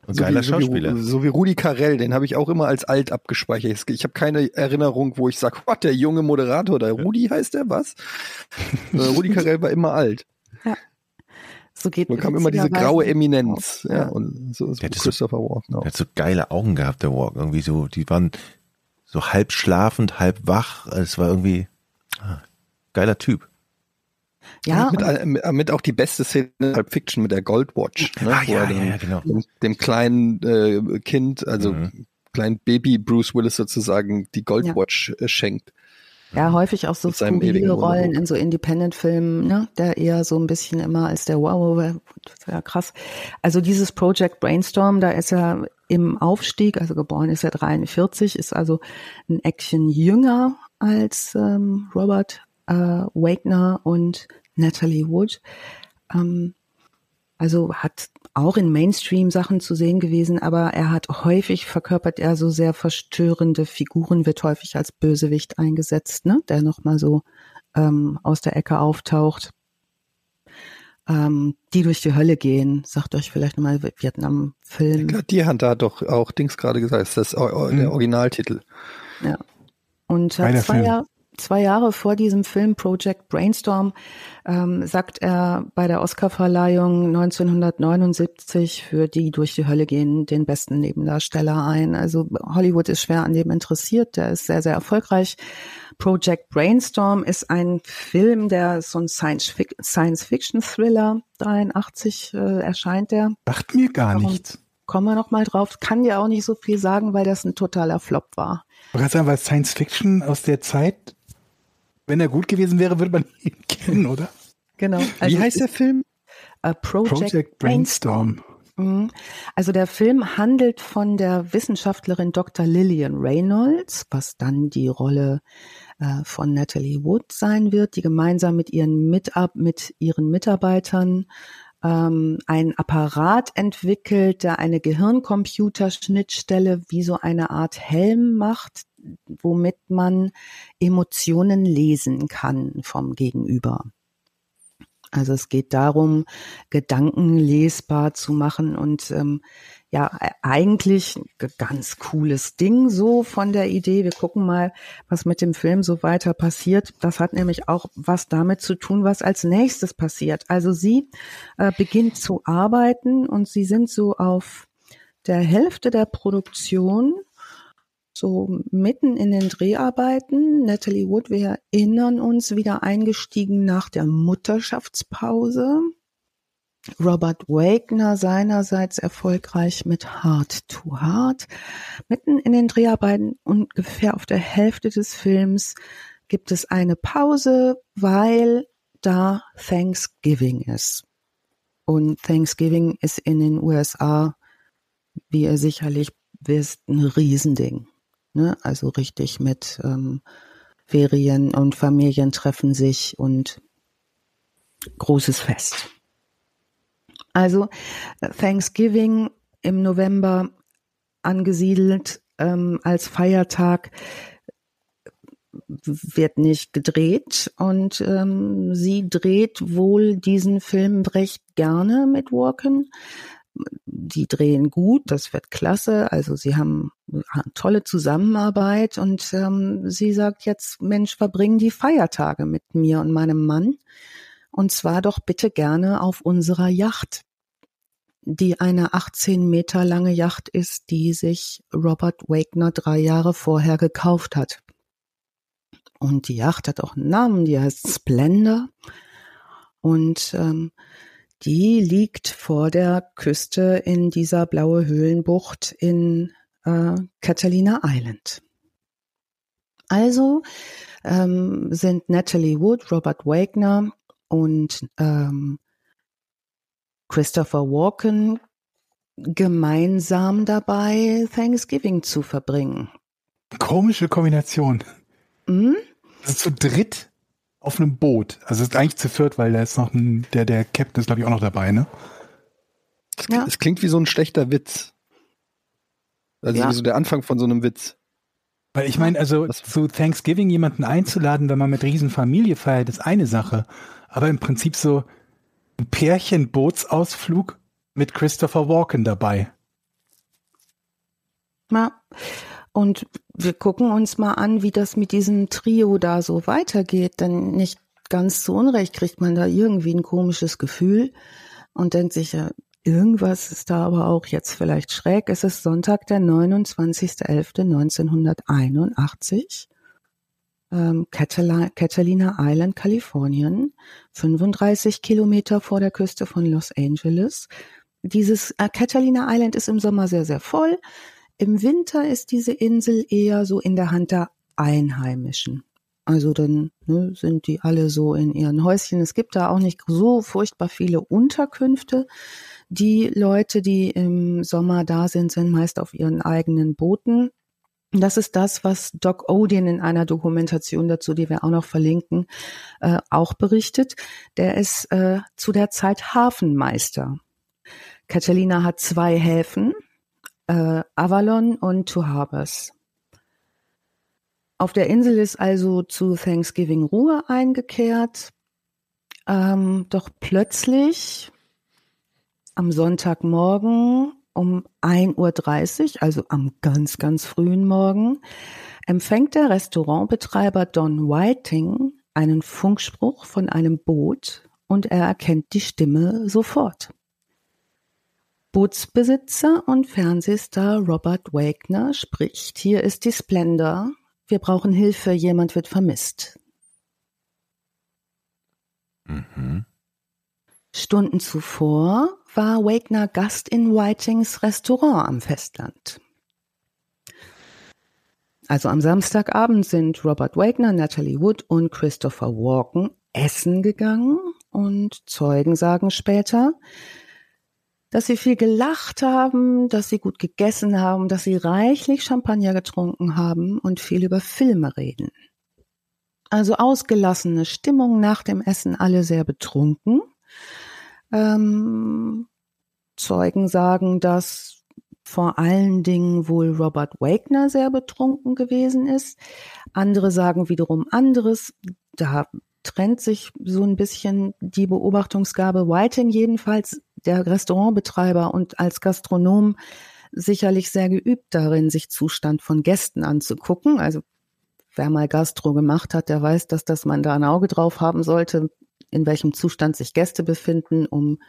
Und geiler so wie, Schauspieler. So wie, so wie Rudi Carell, den habe ich auch immer als alt abgespeichert. Ich habe keine Erinnerung, wo ich sage, oh, der junge Moderator, der Rudi heißt der, was? Äh, Rudi Carell war immer alt. So geht Da kam immer diese graue Eminenz. Ja, Ja. und so ist Der hatte so- Christopher Walken auch. Der hat so geile Augen gehabt, der Walk. Irgendwie so, die waren so halb schlafend, halb wach. Es war irgendwie ah, geiler Typ. Ja, mit, und- äh, mit, mit auch die beste Szene in Pulp Fiction mit der Goldwatch. Ne, Ah, wo ja, er ja, dem, ja, genau. dem, dem kleinen äh, Kind, also Mhm. kleinen Baby Bruce Willis sozusagen die Goldwatch äh, schenkt. Ja, häufig auch so Mit skurrile Rollen in so Independent-Filmen, ne? der eher so ein bisschen immer als der Wow, ja krass. Also dieses Project Brainstorm, da ist er im Aufstieg, also geboren ist er 43, ist also ein Action jünger als ähm, Robert äh, Wagner und Natalie Wood. Ähm, also hat auch in Mainstream-Sachen zu sehen gewesen, aber er hat häufig verkörpert er so sehr verstörende Figuren, wird häufig als Bösewicht eingesetzt, ne? der nochmal so ähm, aus der Ecke auftaucht. Ähm, die durch die Hölle gehen, sagt euch vielleicht nochmal Vietnam-Film. Ja, Die Hunter hat doch auch Dings gerade gesagt, das ist das, äh, der Mhm. Originaltitel. Ja. Und äh, Geiler zwei, Film. Jahr, zwei Jahre vor diesem Film Project Brainstorm ähm, sagt er bei der Oscarverleihung 1979 für die durch die Hölle gehen den besten Nebendarsteller ein. Also Hollywood ist schwer an dem interessiert, der ist sehr, sehr erfolgreich. Project Brainstorm ist ein Film, der ist so ein Science-Fic- Science-Fiction-Thriller. 83 äh, erscheint der Sagt mir gar Warum? nichts. kommen wir noch mal drauf. Kann dir auch nicht so viel sagen, weil das ein totaler Flop war. Ich sagen, weil Science Fiction aus der Zeit, wenn er gut gewesen wäre, würde man ihn kennen, oder? Genau. Wie heißt der Film? Project, Project Brainstorm. Mhm. Also der Film handelt von der Wissenschaftlerin Dr. Lillian Reynolds, was dann die Rolle äh, von Natalie Wood sein wird, die gemeinsam mit ihren, Mitab mit ihren Mitarbeitern ähm, einen Apparat entwickelt, der eine Gehirn-Computer-Schnittstelle wie so eine Art Helm macht, womit man Emotionen lesen kann vom Gegenüber. Also es geht darum, Gedanken lesbar zu machen und ähm, ja, e- eigentlich ganz cooles Ding so von der Idee. Wir gucken mal, was mit dem Film so weiter passiert. Das hat nämlich auch was damit zu tun, was als nächstes passiert. Also sie äh, beginnt zu arbeiten und sie sind so auf der Hälfte der Produktion so mitten in den Dreharbeiten. Natalie Wood, wir erinnern uns, wieder eingestiegen nach der Mutterschaftspause. Robert Wagner seinerseits erfolgreich mit Hard to Hard. Mitten in den Dreharbeiten, ungefähr auf der Hälfte des Films, gibt es eine Pause, weil da Thanksgiving ist. Und Thanksgiving ist in den USA, wie ihr sicherlich wisst, ein Riesending. Ne? Also richtig mit ähm, Ferien und Familien treffen sich und großes Fest. Also äh, Thanksgiving im November angesiedelt ähm, als Feiertag wird nicht gedreht und ähm, sie dreht wohl diesen Film recht gerne mit Walken. Die drehen gut, das wird klasse. Also sie haben eine tolle Zusammenarbeit und ähm, sie sagt jetzt, Mensch, verbringen die Feiertage mit mir und meinem Mann. Und zwar doch bitte gerne auf unserer Yacht, die eine 18 Meter lange Yacht ist, die sich Robert Wagner drei Jahre vorher gekauft hat. Und die Yacht hat auch einen Namen, die heißt Splendor. Und ähm, die liegt vor der Küste in dieser blaue Höhlenbucht in äh, Catalina Island. Also ähm, sind Natalie Wood, Robert Wagner und ähm, Christopher Walken gemeinsam dabei, Thanksgiving zu verbringen. Komische Kombination. Hm? Ist zu dritt. Auf einem Boot. Also es ist eigentlich zu viert, weil da ist noch ein, der, der Captain ist, glaube ich, auch noch dabei, ne? Das, Ja. das klingt wie so ein schlechter Witz. Also Ja. wie so der Anfang von so einem Witz. Weil ich meine, also Was- zu Thanksgiving jemanden einzuladen, wenn man mit Riesenfamilie feiert, ist eine Sache. Aber im Prinzip so ein Pärchen-Bootsausflug mit Christopher Walken dabei. Ja. Und wir gucken uns mal an, wie das mit diesem Trio da so weitergeht. Denn nicht ganz zu Unrecht kriegt man da irgendwie ein komisches Gefühl und denkt sich, ja, irgendwas ist da aber auch jetzt vielleicht schräg. Es ist Sonntag, der 29.11.1981. Ähm, Catalina Island, Kalifornien, 35 Kilometer vor der Küste von Los Angeles. Dieses äh, Catalina Island ist im Sommer sehr, sehr voll. Im Winter ist diese Insel eher so in der Hand der Einheimischen. Also dann ne, sind die alle so in ihren Häuschen. Es gibt da auch nicht so furchtbar viele Unterkünfte. Die Leute, die im Sommer da sind, sind meist auf ihren eigenen Booten. Das ist das, was Doc Odin in einer Dokumentation dazu, die wir auch noch verlinken, äh, auch berichtet. Der ist äh, zu der Zeit Hafenmeister. Catalina hat zwei Häfen, äh, Avalon und Two Harbors. Auf der Insel ist also zu Thanksgiving Ruhe eingekehrt. Ähm, doch plötzlich am Sonntagmorgen um 1.30 Uhr, also am ganz, ganz frühen Morgen, empfängt der Restaurantbetreiber Don Whiting einen Funkspruch von einem Boot und er erkennt die Stimme sofort. Bootsbesitzer und Fernsehstar Robert Wagner spricht, hier ist die Splendor, wir brauchen Hilfe, jemand wird vermisst. Mhm. Stunden zuvor war Wagner Gast in Whitings Restaurant am Festland. Also am Samstagabend sind Robert Wagner, Natalie Wood und Christopher Walken essen gegangen und Zeugen sagen später, dass sie viel gelacht haben, dass sie gut gegessen haben, dass sie reichlich Champagner getrunken haben und viel über Filme reden. Also ausgelassene Stimmung nach dem Essen, alle sehr betrunken. Ähm, Zeugen sagen, dass vor allen Dingen wohl Robert Wagner sehr betrunken gewesen ist. Andere sagen wiederum anderes. Da trennt sich so ein bisschen die Beobachtungsgabe. Whiting jedenfalls, der Restaurantbetreiber und als Gastronom sicherlich sehr geübt darin, sich Zustand von Gästen anzugucken. Also wer mal Gastro gemacht hat, der weiß, dass das man da ein Auge drauf haben sollte, in welchem Zustand sich Gäste befinden, um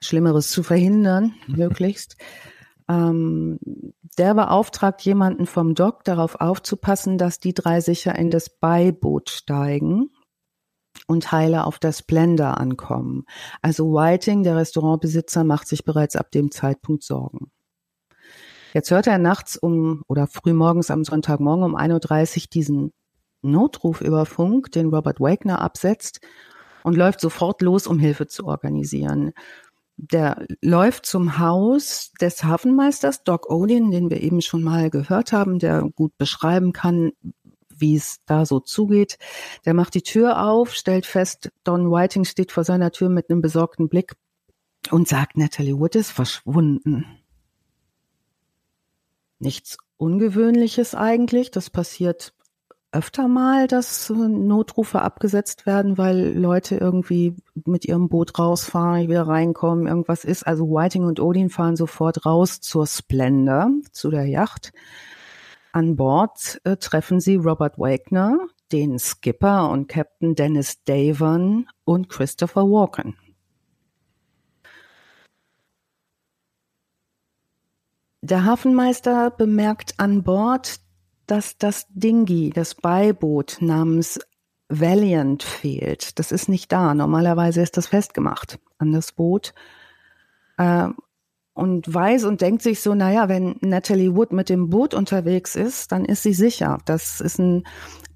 Schlimmeres zu verhindern, möglichst. Ähm, der beauftragt jemanden vom Dock darauf aufzupassen, dass die drei sicher in das Beiboot steigen und heile auf der Splendor ankommen. Also Whiting, der Restaurantbesitzer, macht sich bereits ab dem Zeitpunkt Sorgen. Jetzt hört er nachts um oder frühmorgens am Sonntagmorgen um 1.30 Uhr diesen Notruf über Funk, den Robert Wagner absetzt und läuft sofort los, um Hilfe zu organisieren. Der läuft zum Haus des Hafenmeisters Doc Odin, den wir eben schon mal gehört haben, der gut beschreiben kann, wie es da so zugeht. Der macht die Tür auf, stellt fest, Don Whiting steht vor seiner Tür mit einem besorgten Blick und sagt, Natalie Wood ist verschwunden. Nichts Ungewöhnliches eigentlich. Das passiert öfter mal, dass Notrufe abgesetzt werden, weil Leute irgendwie mit ihrem Boot rausfahren, wieder reinkommen, irgendwas ist. Also Whiting und Odin fahren sofort raus zur Splendor, zu der Yacht. An Bord äh, treffen sie Robert Wagner, den Skipper und Captain Dennis Davon und Christopher Walken. Der Hafenmeister bemerkt an Bord, dass das Dinghy, das Beiboot namens Valiant fehlt. Das ist nicht da. Normalerweise ist das festgemacht an das Boot. Äh, und weiß und denkt sich so, naja, wenn Natalie Wood mit dem Boot unterwegs ist, dann ist sie sicher. Das ist ein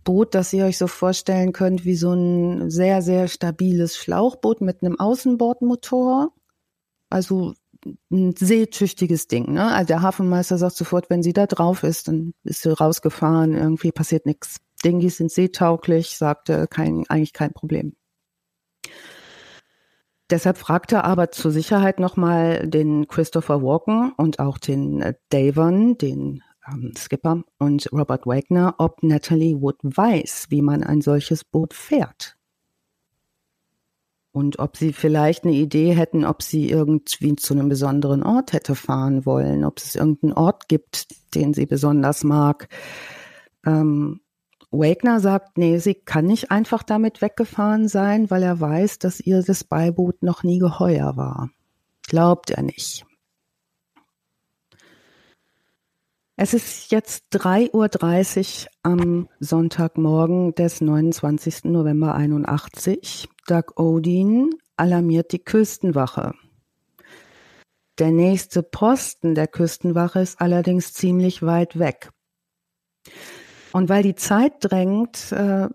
Boot, das ihr euch so vorstellen könnt, wie so ein sehr, sehr stabiles Schlauchboot mit einem Außenbordmotor. Also ein seetüchtiges Ding. Ne? Also der Hafenmeister sagt sofort, wenn sie da drauf ist, dann ist sie rausgefahren, irgendwie passiert nichts Dinghies sind seetauglich, sagte kein, eigentlich kein Problem. Deshalb fragte aber zur Sicherheit nochmal den Christopher Walken und auch den äh, Davon, den ähm, Skipper und Robert Wagner, ob Natalie Wood weiß, wie man ein solches Boot fährt. Und ob sie vielleicht eine Idee hätten, ob sie irgendwie zu einem besonderen Ort hätte fahren wollen, ob es irgendeinen Ort gibt, den sie besonders mag. Ähm, Wagner sagt, nee, sie kann nicht einfach damit weggefahren sein, weil er weiß, dass ihr das Beiboot noch nie geheuer war. Glaubt er nicht. Es ist jetzt 3.30 Uhr am Sonntagmorgen des 29. November 81. Doug Odin alarmiert die Küstenwache. Der nächste Posten der Küstenwache ist allerdings ziemlich weit weg. Und weil die Zeit drängt, äh,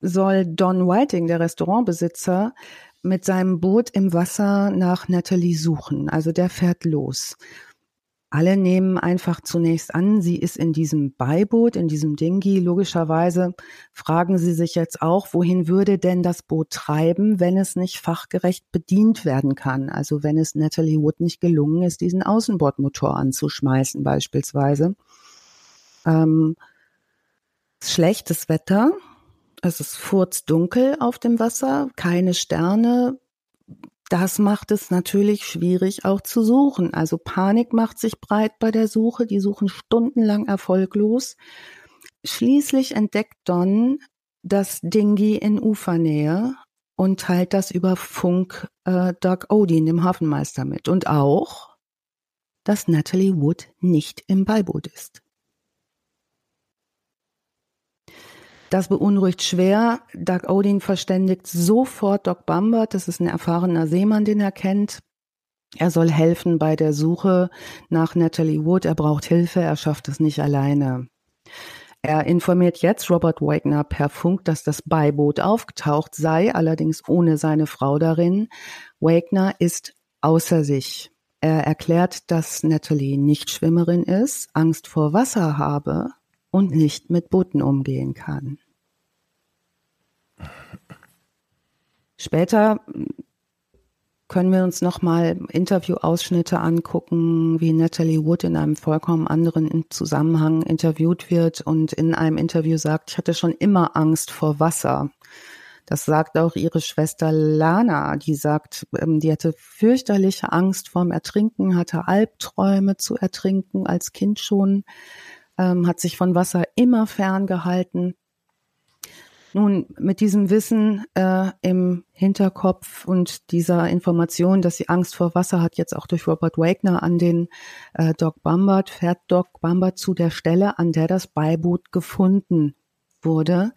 soll Don Whiting, der Restaurantbesitzer, mit seinem Boot im Wasser nach Natalie suchen. Also der fährt los. Alle nehmen einfach zunächst an, sie ist in diesem Beiboot, in diesem Dinghy. Logischerweise fragen sie sich jetzt auch, wohin würde denn das Boot treiben, wenn es nicht fachgerecht bedient werden kann? Also wenn es Natalie Wood nicht gelungen ist, diesen Außenbordmotor anzuschmeißen beispielsweise. Ähm, schlechtes Wetter. Es ist furzdunkel auf dem Wasser, keine Sterne. Das macht es natürlich schwierig auch zu suchen. Also Panik macht sich breit bei der Suche. Die suchen stundenlang erfolglos. Schließlich entdeckt Don das Dingi in Ufernähe und teilt das über Funk äh, Doug Odin, dem Hafenmeister, mit. Und auch, dass Natalie Wood nicht im Beiboot ist. Das beunruhigt schwer. Doug Odin verständigt sofort Doc Bambert. Das ist ein erfahrener Seemann, den er kennt. Er soll helfen bei der Suche nach Natalie Wood. Er braucht Hilfe. Er schafft es nicht alleine. Er informiert jetzt Robert Wagner per Funk, dass das Beiboot aufgetaucht sei, allerdings ohne seine Frau darin. Wagner ist außer sich. Er erklärt, dass Natalie nicht Schwimmerin ist, Angst vor Wasser habe und nicht mit Booten umgehen kann. Später können wir uns nochmal Interviewausschnitte angucken, wie Natalie Wood in einem vollkommen anderen Zusammenhang interviewt wird und in einem Interview sagt, ich hatte schon immer Angst vor Wasser. Das sagt auch ihre Schwester Lana, die sagt, ähm, die hatte fürchterliche Angst vorm Ertrinken, hatte Albträume zu ertrinken als Kind schon ähm, hat sich von Wasser immer ferngehalten. Nun, mit diesem Wissen äh, im Hinterkopf und dieser Information, dass sie Angst vor Wasser hat, jetzt auch durch Robert Wagner an den äh, Doc Bambert, fährt Doc Bambert zu der Stelle, an der das Beiboot gefunden wurde,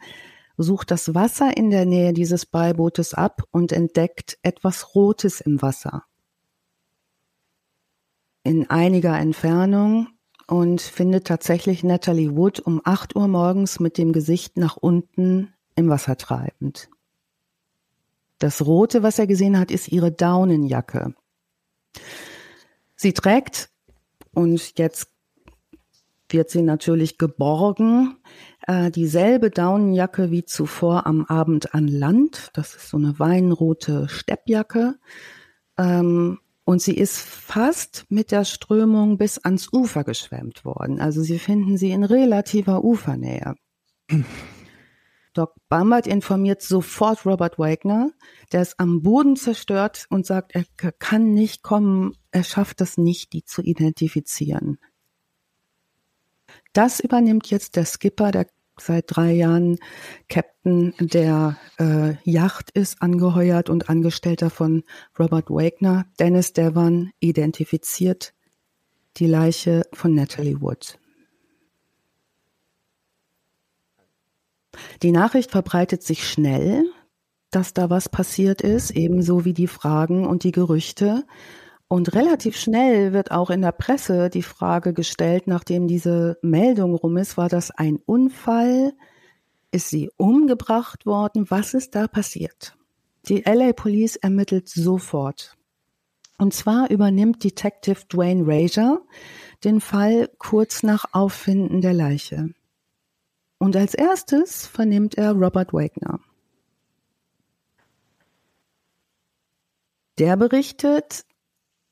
sucht das Wasser in der Nähe dieses Beibootes ab und entdeckt etwas Rotes im Wasser. In einiger Entfernung und findet tatsächlich Natalie Wood um 8 Uhr morgens mit dem Gesicht nach unten im Wasser treibend. Das Rote, was er gesehen hat, ist ihre Daunenjacke. Sie trägt, und jetzt wird sie natürlich geborgen, äh, dieselbe Daunenjacke wie zuvor am Abend an Land. Das ist so eine weinrote Steppjacke. Ähm, und sie ist fast mit der Strömung bis ans Ufer geschwemmt worden. Also Sie finden sie in relativer Ufernähe. Doc Bambert informiert sofort Robert Wagner, der ist am Boden zerstört und sagt, er kann nicht kommen, er schafft es nicht, die zu identifizieren. Das übernimmt jetzt der Skipper, der seit drei Jahren Captain der äh, Yacht ist, angeheuert und Angestellter von Robert Wagner. Dennis Devon identifiziert die Leiche von Natalie Wood. Die Nachricht verbreitet sich schnell, dass da was passiert ist, ebenso wie die Fragen und die Gerüchte. Und relativ schnell wird auch in der Presse die Frage gestellt, nachdem diese Meldung rum ist, war das ein Unfall? Ist sie umgebracht worden? Was ist da passiert? Die LA Police ermittelt sofort. Und zwar übernimmt Detective Dwayne Rager den Fall kurz nach Auffinden der Leiche. Und als erstes vernimmt er Robert Wagner. Der berichtet,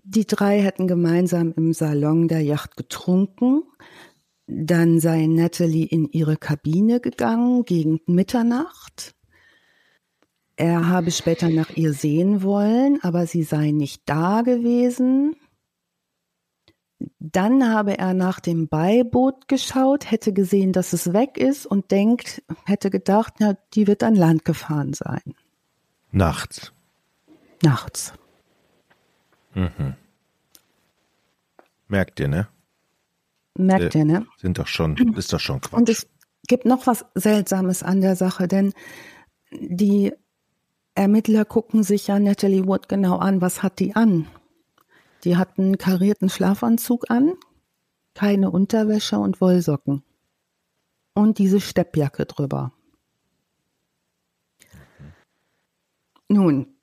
die drei hätten gemeinsam im Salon der Yacht getrunken. Dann sei Natalie in ihre Kabine gegangen gegen Mitternacht. Er habe später nach ihr sehen wollen, aber sie sei nicht da gewesen. Dann habe er nach dem Beiboot geschaut, hätte gesehen, dass es weg ist und denkt, hätte gedacht, ja, die wird an Land gefahren sein. Nachts. Nachts. Mhm. Merkt ihr, ne? Merkt Äh, ihr, ne? Sind doch schon, ist doch schon Quatsch. Und es gibt noch was Seltsames an der Sache, denn die Ermittler gucken sich ja Natalie Wood genau an, was hat die an? Die hat einen karierten Schlafanzug an, keine Unterwäsche und Wollsocken. Und diese Steppjacke drüber. Nun,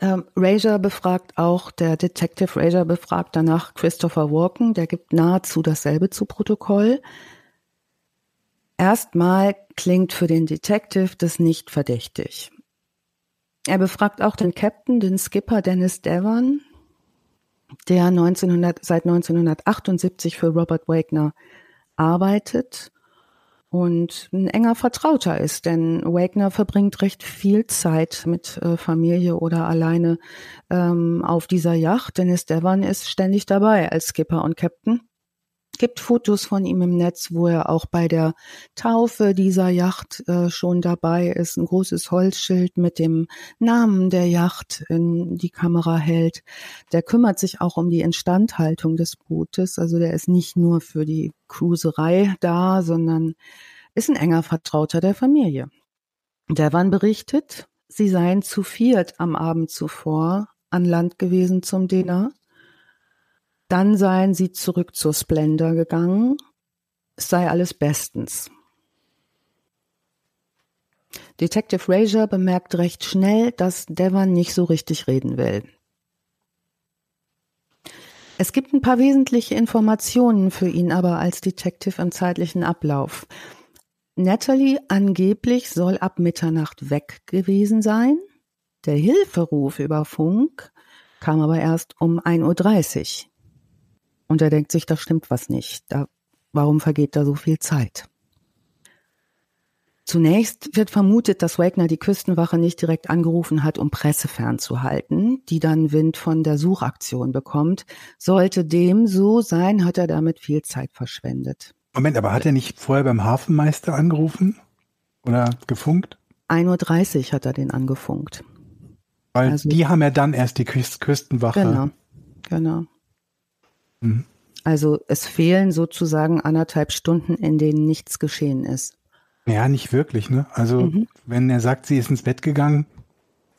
ähm, Rager befragt auch, der Detective Rager befragt danach Christopher Walken, der gibt nahezu dasselbe zu Protokoll. Erstmal klingt für den Detective das nicht verdächtig. Er befragt auch den Captain, den Skipper Dennis Devon, der 1900, seit 1978 für Robert Wagner arbeitet und ein enger Vertrauter ist, denn Wagner verbringt recht viel Zeit mit äh, Familie oder alleine ähm, auf dieser Yacht. Dennis Devon ist ständig dabei als Skipper und Captain. Gibt Fotos von ihm im Netz, wo er auch bei der Taufe dieser Yacht äh, schon dabei ist. Ein großes Holzschild mit dem Namen der Yacht in die Kamera hält. Der kümmert sich auch um die Instandhaltung des Bootes. Also der ist nicht nur für die Cruiserei da, sondern ist ein enger Vertrauter der Familie. Devon berichtet, sie seien zu viert am Abend zuvor an Land gewesen zum Dinner. Dann seien sie zurück zur Splendor gegangen. Es sei alles bestens. Detective Fraser bemerkt recht schnell, dass Devon nicht so richtig reden will. Es gibt ein paar wesentliche Informationen für ihn aber als Detective im zeitlichen Ablauf. Natalie angeblich soll ab Mitternacht weg gewesen sein. Der Hilferuf über Funk kam aber erst um 1.30 Uhr. Und er denkt sich, da stimmt was nicht. Da, warum vergeht da so viel Zeit? Zunächst wird vermutet, dass Wagner die Küstenwache nicht direkt angerufen hat, um Presse fernzuhalten, die dann Wind von der Suchaktion bekommt. Sollte dem so sein, hat er damit viel Zeit verschwendet. Moment, aber hat er nicht vorher beim Hafenmeister angerufen? Oder gefunkt? 1.30 Uhr hat er den angefunkt. Weil Also- die haben ja dann erst die Küst Küstenwache. Genau, genau. Mhm. Also es fehlen sozusagen anderthalb Stunden, in denen nichts geschehen ist. Ja, nicht wirklich, ne? Also, Mhm. wenn er sagt, sie ist ins Bett gegangen,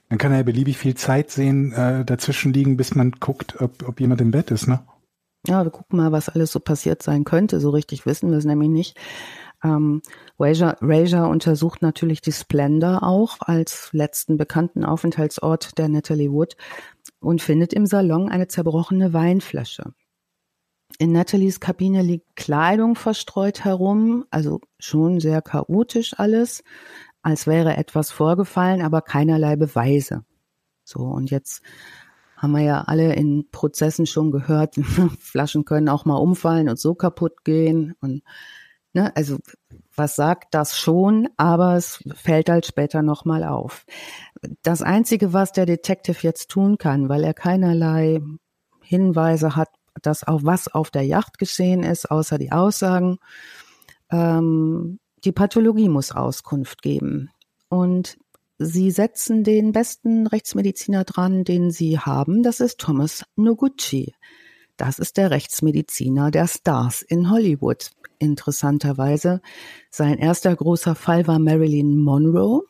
dann kann er ja beliebig viel Zeit sehen, äh, dazwischen liegen, bis man guckt, ob, ob jemand im Bett ist, ne? Ja, wir gucken mal, was alles so passiert sein könnte. So richtig wissen wir es nämlich nicht. Ähm, Rager, Rager untersucht natürlich die Splendor auch als letzten bekannten Aufenthaltsort der Natalie Wood und findet im Salon eine zerbrochene Weinflasche. In Nathalies Kabine liegt Kleidung verstreut herum, also schon sehr chaotisch alles, als wäre etwas vorgefallen, aber keinerlei Beweise. So, und jetzt haben wir ja alle in Prozessen schon gehört, Flaschen können auch mal umfallen und so kaputt gehen. Und ne, also was sagt das schon, aber es fällt halt später nochmal auf. Das Einzige, was der Detective jetzt tun kann, weil er keinerlei Hinweise hat, dass auch was auf der Yacht geschehen ist, außer die Aussagen, ähm, die Pathologie muss Auskunft geben. Und Sie setzen den besten Rechtsmediziner dran, den Sie haben. Das ist Thomas Noguchi. Das ist der Rechtsmediziner der Stars in Hollywood. Interessanterweise. Sein erster großer Fall war Marilyn Monroe.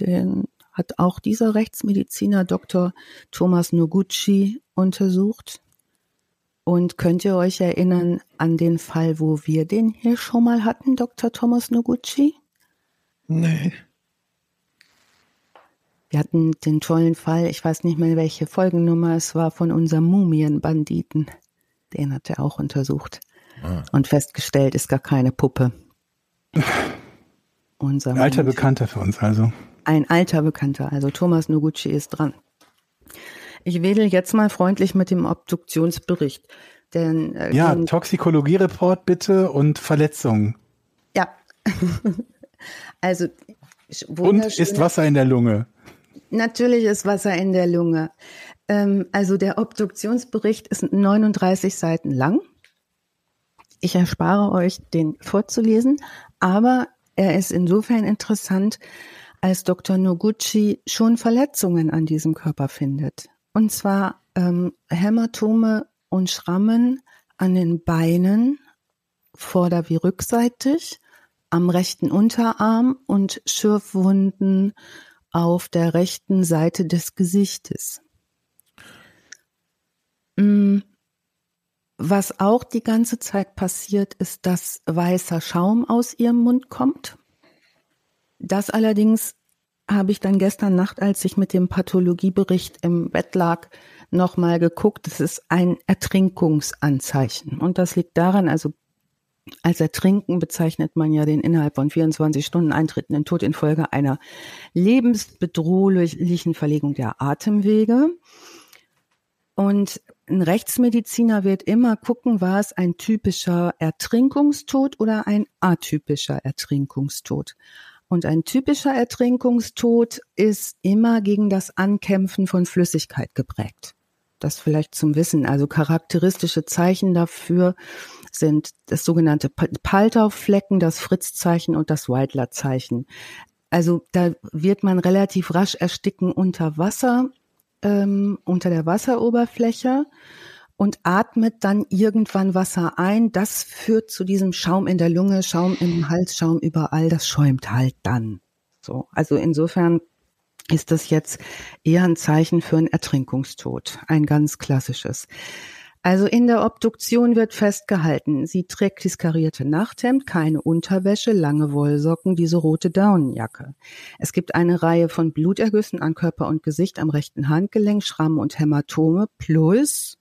Den hat auch dieser Rechtsmediziner Dr. Thomas Noguchi untersucht. Und könnt ihr euch erinnern an den Fall, wo wir den hier schon mal hatten, Dr. Thomas Noguchi? Nee. Wir hatten den tollen Fall, ich weiß nicht mehr welche Folgennummer es war, von unserem Mumienbanditen. Den hat er auch untersucht Ah. und festgestellt, ist gar keine Puppe. unser Ein alter. Bekannter für uns also. Ein alter Bekannter, also Thomas Noguchi ist dran. Ich wedel jetzt mal freundlich mit dem Obduktionsbericht. Denn, äh, Ja, Toxikologiereport bitte und Verletzungen. ja. also Und ist Wasser in der Lunge. Natürlich ist Wasser in der Lunge. Ähm, also der Obduktionsbericht ist 39 Seiten lang. Ich erspare euch, den vorzulesen, aber er ist insofern interessant, als Dr. Noguchi schon Verletzungen an diesem Körper findet. Und zwar ähm, Hämatome und Schrammen an den Beinen, vorder- wie rückseitig, am rechten Unterarm und Schürfwunden auf der rechten Seite des Gesichtes. Mm, Was auch die ganze Zeit passiert, ist, dass weißer Schaum aus ihrem Mund kommt. Das allerdings habe ich dann gestern Nacht, als ich mit dem Pathologiebericht im Bett lag, nochmal geguckt. Das ist ein Ertrinkungsanzeichen. Und das liegt daran, also als Ertrinken bezeichnet man ja den innerhalb von 24 Stunden eintretenden Tod infolge einer lebensbedrohlichen Verlegung der Atemwege. Und ein Rechtsmediziner wird immer gucken, war es ein typischer Ertrinkungstod oder ein atypischer Ertrinkungstod. Und ein typischer Ertrinkungstod ist immer gegen das Ankämpfen von Flüssigkeit geprägt. Das vielleicht zum Wissen. Also charakteristische Zeichen dafür sind das sogenannte Paltauflecken, das Fritz-Zeichen und das Weidler-Zeichen. Also da wird man relativ rasch ersticken unter Wasser, ähm, unter der Wasseroberfläche und atmet dann irgendwann Wasser ein. Das führt zu diesem Schaum in der Lunge, Schaum im Hals, Schaum überall. Das schäumt halt dann. So, also insofern ist das jetzt eher ein Zeichen für einen Ertrinkungstod, ein ganz klassisches. Also in der Obduktion wird festgehalten, sie trägt dieses karierte Nachthemd, keine Unterwäsche, lange Wollsocken, diese rote Daunenjacke. Es gibt eine Reihe von Blutergüssen an Körper und Gesicht am rechten Handgelenk, Schramm und Hämatome plus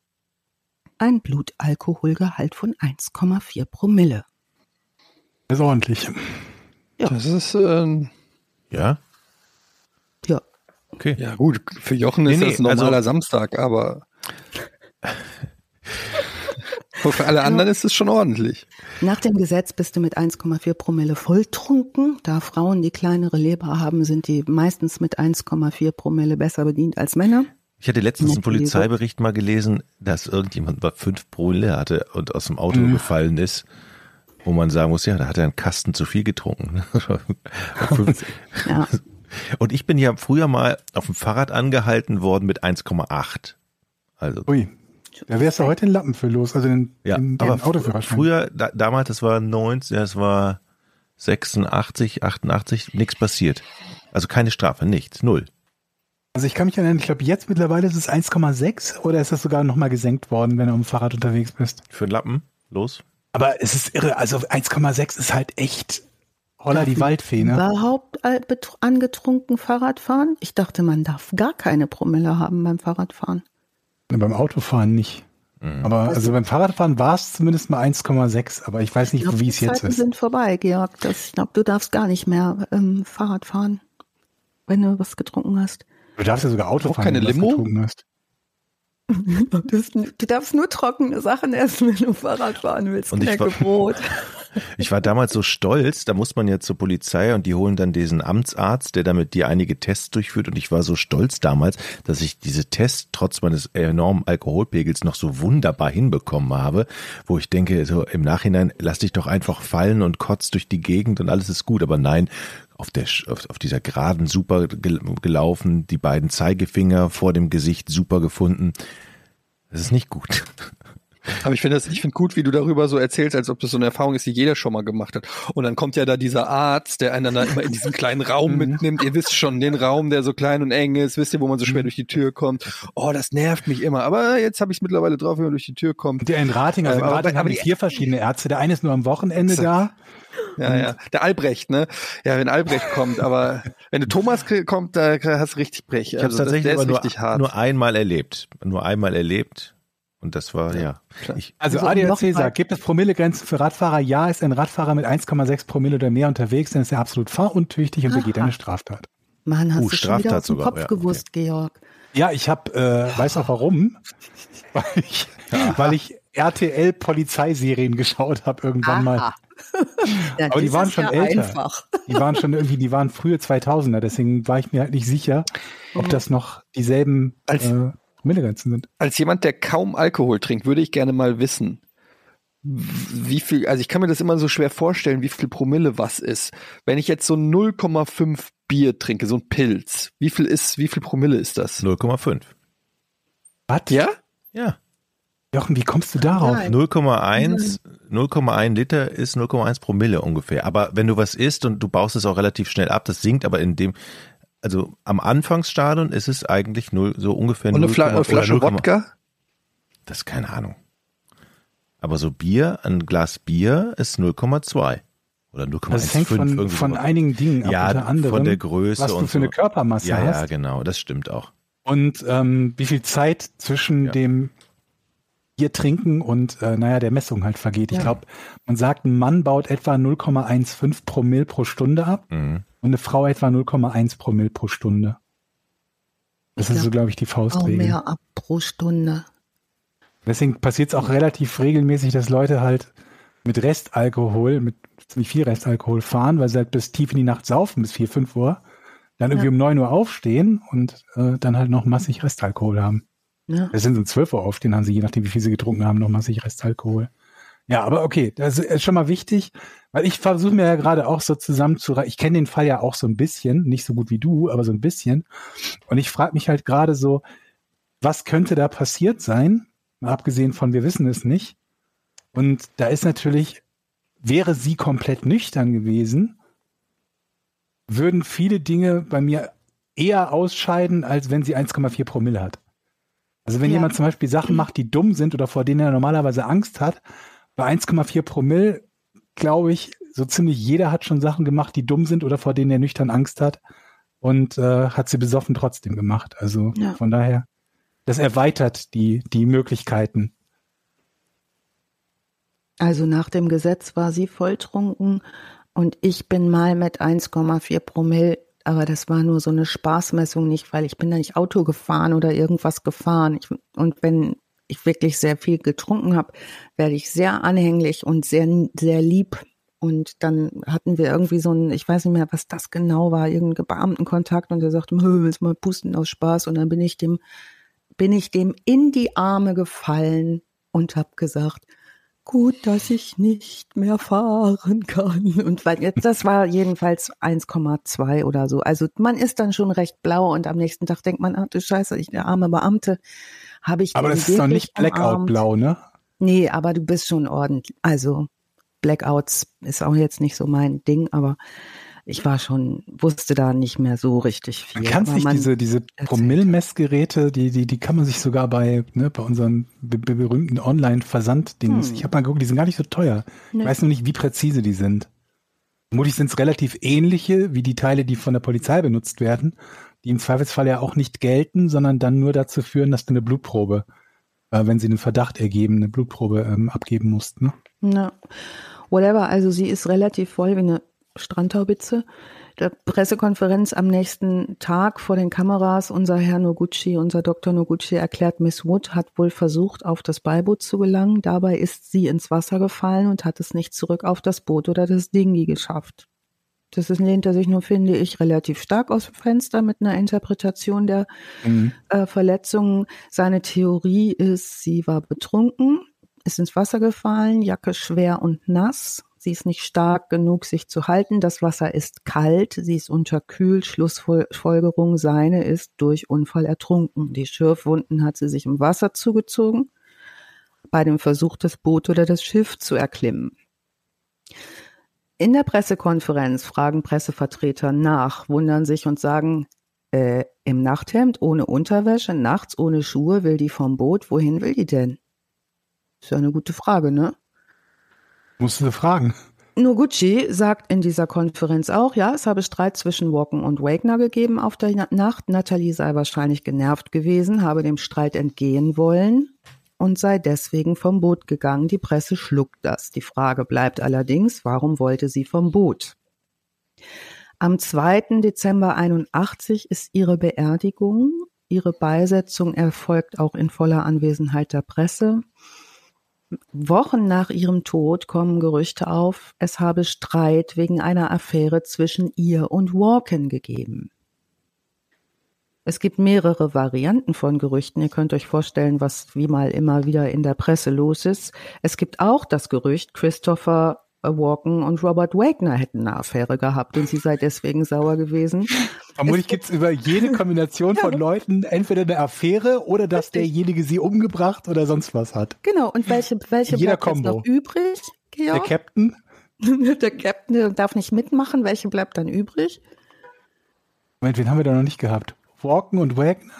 ein Blutalkoholgehalt von 1,4 Promille. Das ist ordentlich. Ja. Das ist, äh, Ja? Ja. Okay. ja gut, für Jochen ist Nee, nee, das ein normaler also- Samstag, aber Aber für alle anderen ist es schon ordentlich. Nach dem Gesetz bist du mit 1,4 Promille volltrunken. Da Frauen die kleinere Leber haben, sind die meistens mit 1,4 Promille besser bedient als Männer. Ich hatte letztens einen. Polizeibericht mal gelesen, dass irgendjemand mal fünf Promille hatte und aus dem Auto gefallen ist, wo man sagen muss, ja, da hat er einen Kasten zu viel getrunken. Fünf- Ja. und ich bin ja früher mal auf dem Fahrrad angehalten worden mit 1,8. Also Ui. Da wärst du heute in Lappen für los, also den, ja, den, den aber Autoführerschein. früher, da, damals, das war 19, das war 86, 88, nichts passiert. Also keine Strafe, nichts, null. Also ich kann mich erinnern, ich glaube jetzt mittlerweile ist es 1,6 oder ist das sogar nochmal gesenkt worden, wenn du am Fahrrad unterwegs bist? Für einen Lappen, los. Aber es ist irre, also 1,6 ist halt echt holla die Waldfee, ne? Überhaupt äh, angetrunken Fahrrad fahren? Ich dachte, man darf gar keine Promille haben beim Fahrradfahren. Ne, Beim Autofahren nicht. Aber also beim Fahrradfahren war es zumindest mal 1,6, aber ich weiß Ich nicht, glaub, wie die es jetzt Zeiten ist. sind vorbei, Georg. Das, ich glaube, du darfst gar nicht mehr ähm, Fahrrad fahren, wenn du was getrunken hast. Du darfst ja sogar Auto fahren, keine wenn du Limo? getrunken hast. Du darfst, du darfst nur trockene Sachen essen, wenn du Fahrrad fahren willst. Und ich war-. Ich war damals so stolz, da muss man ja zur Polizei und die holen dann diesen Amtsarzt, der damit dir einige Tests durchführt und ich war so stolz damals, dass ich diese Tests trotz meines enormen Alkoholpegels noch so wunderbar hinbekommen habe, wo ich denke, so im Nachhinein lass dich doch einfach fallen und kotz durch die Gegend und alles ist gut, aber nein, auf der auf, auf dieser Geraden super gel- gelaufen, die beiden Zeigefinger vor dem Gesicht super gefunden. Das ist nicht gut. Aber ich finde das, ich finde gut, wie du darüber so erzählst, als ob das so eine Erfahrung ist, die jeder schon mal gemacht hat. Und dann kommt ja da dieser Arzt, der einen dann immer in diesen kleinen Raum mitnimmt. Ihr wisst schon, den Raum, der so klein und eng ist, wisst ihr, wo man so schwer durch die Tür kommt. Oh, das nervt mich immer. Aber jetzt habe ich es mittlerweile drauf, wenn man durch die Tür kommt. Der in Rating, also in Aber- Rating aber haben die vier verschiedene Ärzte. Der eine ist nur am Wochenende da. Ja, ja. Der Albrecht, ne? Ja, wenn Albrecht kommt, aber wenn du Thomas kommt, da hast du richtig Brech. Ich habe es Also das- tatsächlich der aber ist nur, richtig hart. nur einmal erlebt. Nur einmal erlebt. Und das war, ja. Ich, Also, Also, ADAC sagt, gibt es Promillegrenzen für Radfahrer? Ja, ist ein Radfahrer mit 1,6 Promille oder mehr unterwegs, dann ist er absolut fahruntüchtig und begeht eine Straftat. Mann, hast Uh, du schon wieder Straftat aus dem sogar, Kopf ja, okay. gewusst, Georg. Ja, ich habe, äh, weiß auch warum, weil ich, weil ich RTL Polizeiserien geschaut habe irgendwann mal. Aha. Ja, Aber die waren schon ja älter. Einfach. Die waren schon irgendwie, die waren frühe 2000er, deswegen war ich mir halt nicht sicher, ob das noch dieselben Als- äh, Promillegrenzen sind. Als jemand, der kaum Alkohol trinkt, würde ich gerne mal wissen, wie viel, also ich kann mir das immer so schwer vorstellen, wie viel Promille was ist. Wenn ich jetzt so 0,5 Bier trinke, so ein Pilz, wie viel ist, wie viel Promille ist das? 0,5. Was? Ja? Ja. Jochen, wie kommst du darauf? Nein. 0,1 0,1 Liter ist 0,1 Promille ungefähr. Aber wenn du was isst und du baust es auch relativ schnell ab, das sinkt aber in dem, also am Anfangsstadion ist es eigentlich null, so ungefähr Und eine 0, Fla oder Flasche 0, Wodka? Das ist keine Ahnung. Aber so Bier, ein Glas Bier ist 0,2 oder 0,15. Das hängt von, von einigen Dingen ab, ja, unter anderem, von der Größe was du und für eine so. Körpermasse Ja, hast ja, genau, das stimmt auch. und ähm, wie viel Zeit zwischen Ja. dem Bier trinken und äh, naja, der Messung halt vergeht. Ich Ja. glaube, man sagt, ein Mann baut etwa 0,15 Promille pro Stunde ab Mhm. Und eine Frau etwa 0,1 Promille pro Stunde. Das Ich ist so, glaub, glaube ich, die Auch Faustregel. mehr ab pro Stunde. Deswegen passiert es auch relativ regelmäßig, dass Leute halt mit Restalkohol, mit ziemlich viel Restalkohol fahren, weil sie halt bis tief in die Nacht saufen, bis 4, 5 Uhr, dann irgendwie Ja. um 9 Uhr aufstehen und äh, dann halt noch massig Restalkohol haben. Ne? Das sind um 12 Uhr aufstehen, haben sie, je nachdem, wie viel sie getrunken haben, noch massig Restalkohol. Ja, aber okay, das ist schon mal wichtig, weil ich versuche mir ja gerade auch so zusammen zu, ich kenne den Fall ja auch so ein bisschen, nicht so gut wie du, aber so ein bisschen. Und ich frage mich halt gerade so, was könnte da passiert sein? Mal abgesehen von, wir wissen es nicht. Und da ist natürlich, wäre sie komplett nüchtern gewesen, würden viele Dinge bei mir eher ausscheiden, als wenn sie 1,4 Promille hat. Also wenn Ja. jemand zum Beispiel Sachen macht, die dumm sind oder vor denen er normalerweise Angst hat, bei 1,4 Promille, glaube ich, so ziemlich jeder hat schon Sachen gemacht, die dumm sind oder vor denen er nüchtern Angst hat und äh, hat sie besoffen trotzdem gemacht. Also Ja. von daher, das erweitert die, die Möglichkeiten. Also nach dem Gesetz war sie volltrunken und ich bin mal mit 1,4 Promille, aber das war nur so eine Spaßmessung nicht, weil ich bin da nicht Auto gefahren oder irgendwas gefahren. Ich, und wenn ich wirklich sehr viel getrunken habe, werde ich sehr anhänglich und sehr, sehr lieb. Und dann hatten wir irgendwie so ein, ich weiß nicht mehr, was das genau war, irgendeinen Beamtenkontakt und der sagte, "Hö, willst mal pusten aus Spaß? Und dann bin ich dem, bin ich dem in die Arme gefallen und habe gesagt, gut, dass ich nicht mehr fahren kann. Und weil jetzt, das war jedenfalls 1,2 oder so. Also man ist dann schon recht blau und am nächsten Tag denkt man, ach du Scheiße, ich der arme Beamte, habe ich Aber das ist doch wirklich nicht Blackout-blau, ne? Nee, aber du bist schon ordentlich. Also Blackouts ist auch jetzt nicht so mein Ding, aber ich war schon, wusste da nicht mehr so richtig viel. Man kann sich diese, diese erzählt. Promillemessgeräte, die, die, die kann man sich sogar bei, ne, bei be be berühmten Online-Versanddings. Hm. Ich habe mal geguckt, die sind gar nicht so teuer. Nee. Ich weiß nur nicht, wie präzise die sind. Vermutlich sind es relativ ähnliche wie die Teile, die von der Polizei benutzt werden, die im Zweifelsfall ja auch nicht gelten, sondern dann nur dazu führen, dass du eine Blutprobe, äh, wenn sie einen Verdacht ergeben, eine Blutprobe ähm, abgeben musst. Ne? Ja. Whatever, also sie ist relativ voll wie eine Strandtaubitze. Der Pressekonferenz am nächsten Tag vor den Kameras, unser Herr Noguchi, unser Dr. Noguchi erklärt, Miss Wood hat wohl versucht, auf das Beiboot zu gelangen. Dabei ist sie ins Wasser gefallen und hat es nicht zurück auf das Boot oder das Dingi geschafft. Das ist, lehnt er sich nur, finde ich, relativ stark aus dem Fenster mit einer Interpretation der Mhm. äh, Verletzungen. Seine Theorie ist, sie war betrunken, ist ins Wasser gefallen, Jacke schwer und nass. Sie ist nicht stark genug, sich zu halten. Das Wasser ist kalt, sie ist unterkühlt. Schlussfolgerung, seine ist durch Unfall ertrunken. Die Schürfwunden hat sie sich im Wasser zugezogen, bei dem Versuch, das Boot oder das Schiff zu erklimmen. In der Pressekonferenz fragen Pressevertreter nach, wundern sich und sagen, äh, im Nachthemd, ohne Unterwäsche, nachts ohne Schuhe, will die vom Boot. Wohin will die denn? Ist ja eine gute Frage, ne? Musst du fragen. Noguchi sagt in dieser Konferenz auch, ja, es habe Streit zwischen Walken und Wagner gegeben auf der Na- Nacht. Natalie sei wahrscheinlich genervt gewesen, habe dem Streit entgehen wollen. Und sei deswegen vom Boot gegangen. Die Presse schluckt das. Die Frage bleibt allerdings, warum wollte sie vom Boot? Am 2. Dezember 81 ist ihre Beerdigung. Ihre Beisetzung erfolgt auch in voller Anwesenheit der Presse. Wochen nach ihrem Tod kommen Gerüchte auf, es habe Streit wegen einer Affäre zwischen ihr und Walken gegeben. Es gibt mehrere Varianten von Gerüchten. Ihr könnt euch vorstellen, was wie mal immer wieder in der Presse los ist. Es gibt auch das Gerücht, Christopher Walken und Robert Wagner hätten eine Affäre gehabt und sie sei deswegen sauer gewesen. Vermutlich gibt es über jede Kombination von Leuten entweder eine Affäre oder dass derjenige sie umgebracht oder sonst was hat. Genau, und welche, welche Jeder bleibt noch übrig? Der Georg? Captain, der Captain darf nicht mitmachen. Welche bleibt dann übrig? Moment, wen haben wir da noch nicht gehabt? Walken und Wagner?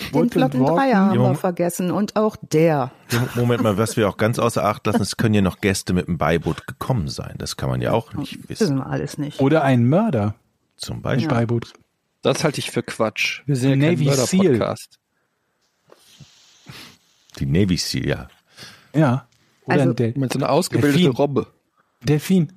Den Wood flotten? Dreier haben wir vergessen und auch der. Moment mal, was wir auch ganz außer Acht lassen, es können ja noch Gäste mit dem Beiboot gekommen sein. Das kann man ja auch nicht Das wissen. wissen wir alles nicht. Oder ein Mörder Zum Beispiel. Beiboot. Das halte ich für Quatsch. Wir sind ja Navy Seal. Die Navy Seal, ja. Ja. Oder Also- Mit so einer ausgebildeten. Robbe. Delfin.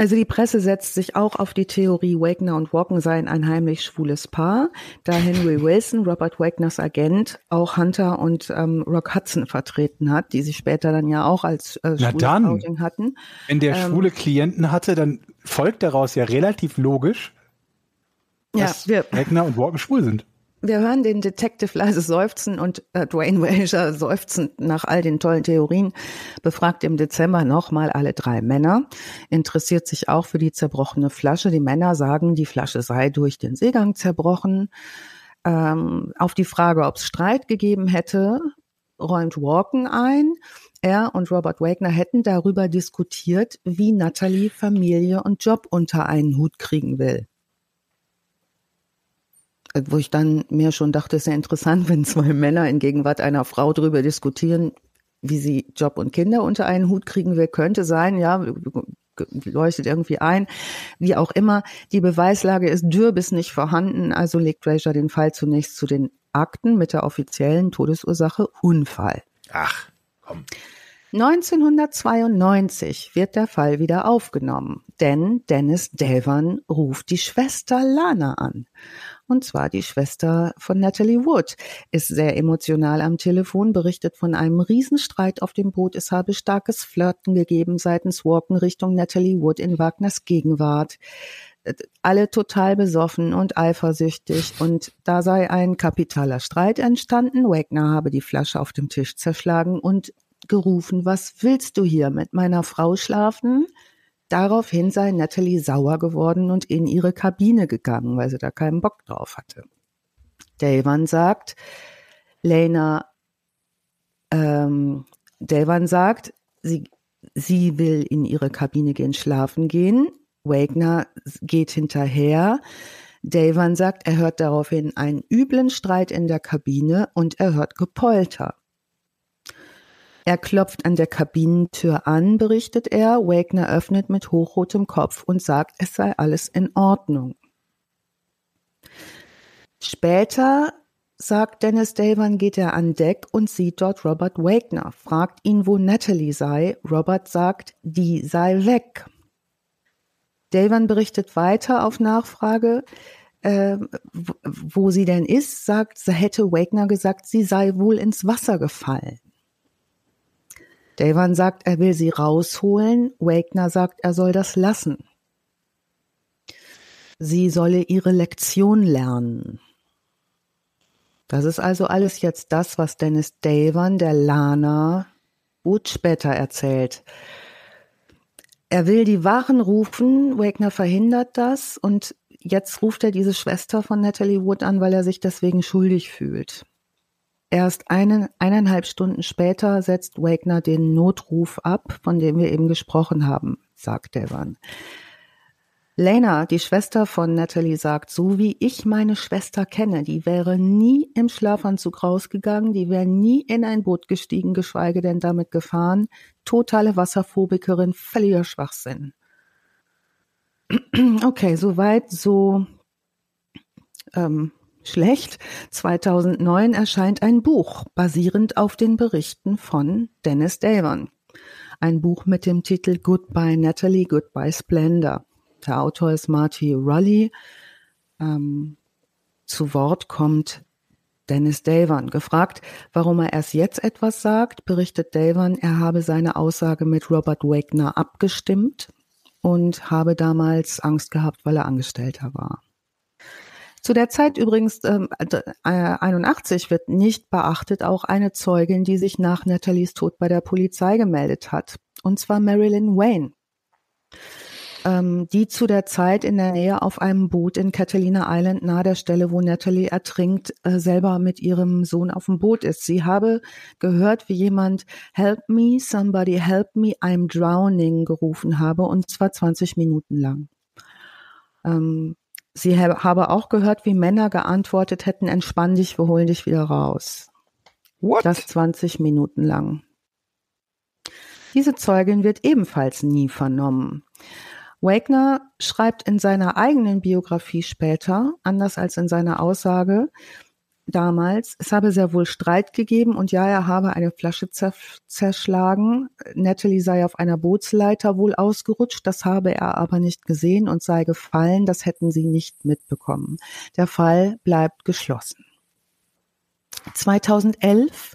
Also die Presse setzt sich auch auf die Theorie, Wagner und Walken seien ein heimlich schwules Paar, da Henry Wilson, Robert Wagners Agent, auch Hunter und ähm, Rock Hudson vertreten hat, die sich später dann ja auch als äh, Na dann. Outing hatten. Wenn der Ähm, schwule Klienten hatte, dann folgt daraus ja relativ logisch, Ja, dass wir, Wagner und Walken schwul sind. Wir hören den Detective leise seufzen und äh, Dwayne Wager seufzend nach all den tollen Theorien, befragt im Dezember nochmal alle drei Männer, interessiert sich auch für die zerbrochene Flasche. Die Männer sagen, die Flasche sei durch den Seegang zerbrochen. Ähm, auf die Frage, ob es Streit gegeben hätte, räumt Walken ein. Er und Robert Wagner hätten darüber diskutiert, wie Natalie Familie und Job unter einen Hut kriegen will wo ich dann mir schon dachte, ist ja interessant, wenn zwei Männer in Gegenwart einer Frau darüber diskutieren, wie sie Job und Kinder unter einen Hut kriegen will, könnte sein, ja, leuchtet irgendwie ein. Wie auch immer, die Beweislage ist dürr bis nicht vorhanden, also legt Fraser den Fall zunächst zu den Akten mit der offiziellen Todesursache Unfall. Ach, komm. 1992 wird der Fall wieder aufgenommen, denn Dennis Devon ruft die Schwester Lana an. Und zwar die Schwester von Natalie Wood, ist sehr emotional am Telefon, berichtet von einem Riesenstreit auf dem Boot. Es habe starkes Flirten gegeben seitens Walken Richtung Natalie Wood in Wagners Gegenwart. Alle total besoffen und eifersüchtig und da sei ein kapitaler Streit entstanden. Wagner habe die Flasche auf dem Tisch zerschlagen und gerufen, was willst du hier mit meiner Frau schlafen? Daraufhin sei Natalie sauer geworden und in ihre Kabine gegangen, weil sie da keinen Bock drauf hatte. Davon sagt, Lena, ähm, Davon sagt, sie, sie will in ihre Kabine gehen, schlafen gehen. Wagner geht hinterher. Davon sagt, er hört daraufhin einen üblen Streit in der Kabine und er hört Gepolter. Er klopft an der Kabinentür an, berichtet er. Wagner öffnet mit hochrotem Kopf und sagt, es sei alles in Ordnung. Später, sagt Dennis Davon, geht er an Deck und sieht dort Robert Wagner, fragt ihn, wo Natalie sei. Robert sagt, die sei weg. Davon berichtet weiter auf Nachfrage, äh, wo sie denn ist, sagt, hätte Wagner gesagt, sie sei wohl ins Wasser gefallen. Davon sagt, er will sie rausholen. Wagner sagt, er soll das lassen. Sie solle ihre Lektion lernen. Das ist also alles jetzt das, was Dennis Davon der Lana Wood später erzählt. Er will die Wachen rufen, Wagner verhindert das und jetzt ruft er diese Schwester von Natalie Wood an, weil er sich deswegen schuldig fühlt. Erst eine, eineinhalb Stunden später setzt Wagner den Notruf ab, von dem wir eben gesprochen haben, sagt Devon. Lena, die Schwester von Natalie, sagt, so wie ich meine Schwester kenne, die wäre nie im Schlafanzug rausgegangen, die wäre nie in ein Boot gestiegen, geschweige denn damit gefahren. Totale Wasserphobikerin, völliger Schwachsinn. Okay, soweit, so ähm, schlecht. 2009 erscheint ein Buch basierend auf den Berichten von Dennis Davon. Ein Buch mit dem Titel Goodbye Natalie, Goodbye Splendor. Der Autor ist Marty Rully. Ähm, zu Wort kommt Dennis Davon. Gefragt, warum er erst jetzt etwas sagt, berichtet Davon, er habe seine Aussage mit Robert Wagner abgestimmt und habe damals Angst gehabt, weil er Angestellter war. Zu der Zeit übrigens ähm, äh, 81 wird nicht beachtet auch eine Zeugin, die sich nach Nathalies Tod bei der Polizei gemeldet hat, und zwar Marilyn Wayne ähm, die zu der Zeit in der Nähe auf einem Boot in Catalina Island nahe der Stelle, wo Natalie ertrinkt, äh, selber mit ihrem Sohn auf dem Boot ist. Sie habe gehört, wie jemand Help me, somebody help me, I'm drowning gerufen habe und zwar 20 Minuten lang. Ähm, sie habe auch gehört, wie Männer geantwortet hätten, entspann dich, wir holen dich wieder raus. What? Das 20 Minuten lang. Diese Zeugin wird ebenfalls nie vernommen. Wagner schreibt in seiner eigenen Biografie später, anders als in seiner Aussage damals, es habe sehr wohl Streit gegeben und ja, er habe eine Flasche zerschlagen. Natalie sei auf einer Bootsleiter wohl ausgerutscht, das habe er aber nicht gesehen und sei gefallen, das hätten sie nicht mitbekommen. Der Fall bleibt geschlossen. 2011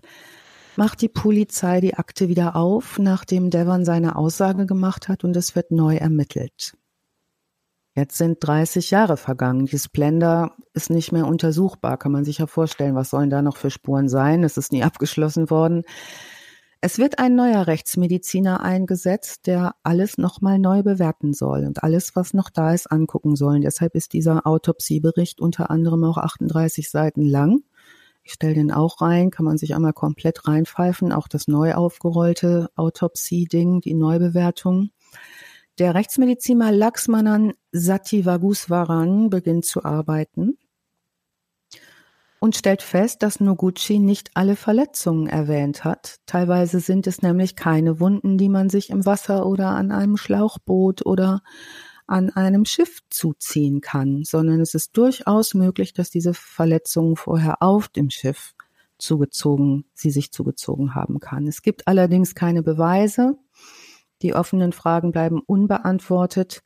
macht die Polizei die Akte wieder auf, nachdem Devon seine Aussage gemacht hat und es wird neu ermittelt. Jetzt sind 30 Jahre vergangen. Die Splendor ist nicht mehr untersuchbar. Kann man sich ja vorstellen, was sollen da noch für Spuren sein? Es ist nie abgeschlossen worden. Es wird ein neuer Rechtsmediziner eingesetzt, der alles nochmal neu bewerten soll und alles, was noch da ist, angucken soll. deshalb ist dieser Autopsiebericht unter anderem auch 38 Seiten lang. Ich stelle den auch rein, kann man sich einmal komplett reinpfeifen, auch das neu aufgerollte Autopsie-Ding, die Neubewertung. Der Rechtsmediziner Laxmanan Sativaguswaran beginnt zu arbeiten und stellt fest, dass Noguchi nicht alle Verletzungen erwähnt hat. Teilweise sind es nämlich keine Wunden, die man sich im Wasser oder an einem Schlauchboot oder an einem Schiff zuziehen kann, sondern es ist durchaus möglich, dass diese Verletzungen vorher auf dem Schiff zugezogen, sie sich zugezogen haben kann. Es gibt allerdings keine Beweise. Die offenen Fragen bleiben unbeantwortet.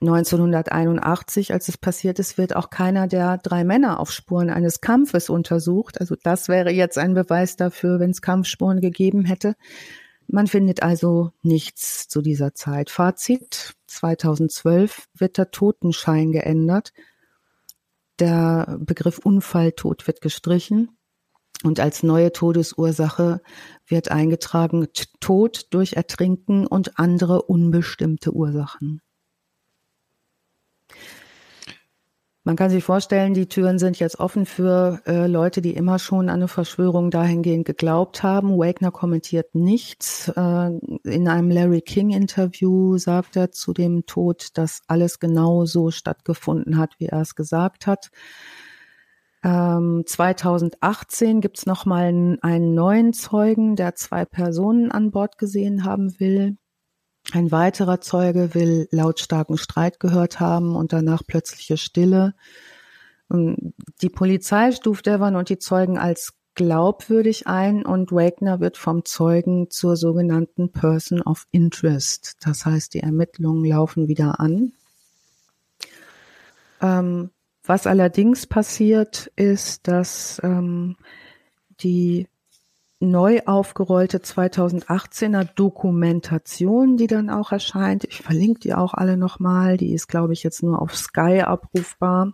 1981, als es passiert ist, wird auch keiner der drei Männer auf Spuren eines Kampfes untersucht. Also das wäre jetzt ein Beweis dafür, wenn es Kampfspuren gegeben hätte. Man findet also nichts zu dieser Zeit. Fazit 2012 wird der Totenschein geändert. Der Begriff Unfalltod wird gestrichen und als neue Todesursache wird eingetragen Tod durch Ertrinken und andere unbestimmte Ursachen. Man kann sich vorstellen, die Türen sind jetzt offen für äh, Leute, die immer schon an eine Verschwörung dahingehend geglaubt haben. Wagner kommentiert nichts. Äh, in einem Larry King Interview sagt er zu dem Tod, dass alles genau so stattgefunden hat, wie er es gesagt hat. Ähm, 2018 gibt es nochmal einen, einen neuen Zeugen, der zwei Personen an Bord gesehen haben will. Ein weiterer Zeuge will lautstarken Streit gehört haben und danach plötzliche Stille. Die Polizei stuft Devon und die Zeugen als glaubwürdig ein und Wagner wird vom Zeugen zur sogenannten Person of Interest. Das heißt, die Ermittlungen laufen wieder an. Ähm, was allerdings passiert, ist, dass ähm, die neu aufgerollte 2018er Dokumentation, die dann auch erscheint. Ich verlinke die auch alle nochmal. Die ist, glaube ich, jetzt nur auf Sky abrufbar.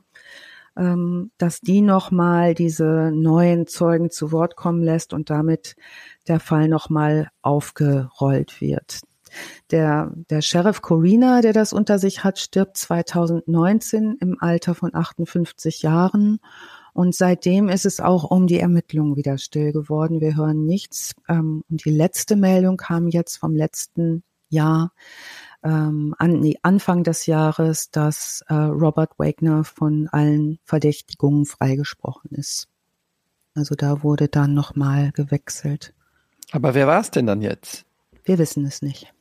Ähm, dass die nochmal diese neuen Zeugen zu Wort kommen lässt und damit der Fall nochmal aufgerollt wird. Der, der Sheriff Corina, der das unter sich hat, stirbt 2019 im Alter von 58 Jahren und seitdem ist es auch um die Ermittlungen wieder still geworden. Wir hören nichts. Ähm, und die letzte Meldung kam jetzt vom letzten Jahr, ähm, an, nee, Anfang des Jahres, dass äh, Robert Wagner von allen Verdächtigungen freigesprochen ist. Also da wurde dann nochmal gewechselt. Aber wer war es denn dann jetzt? Wir wissen es nicht.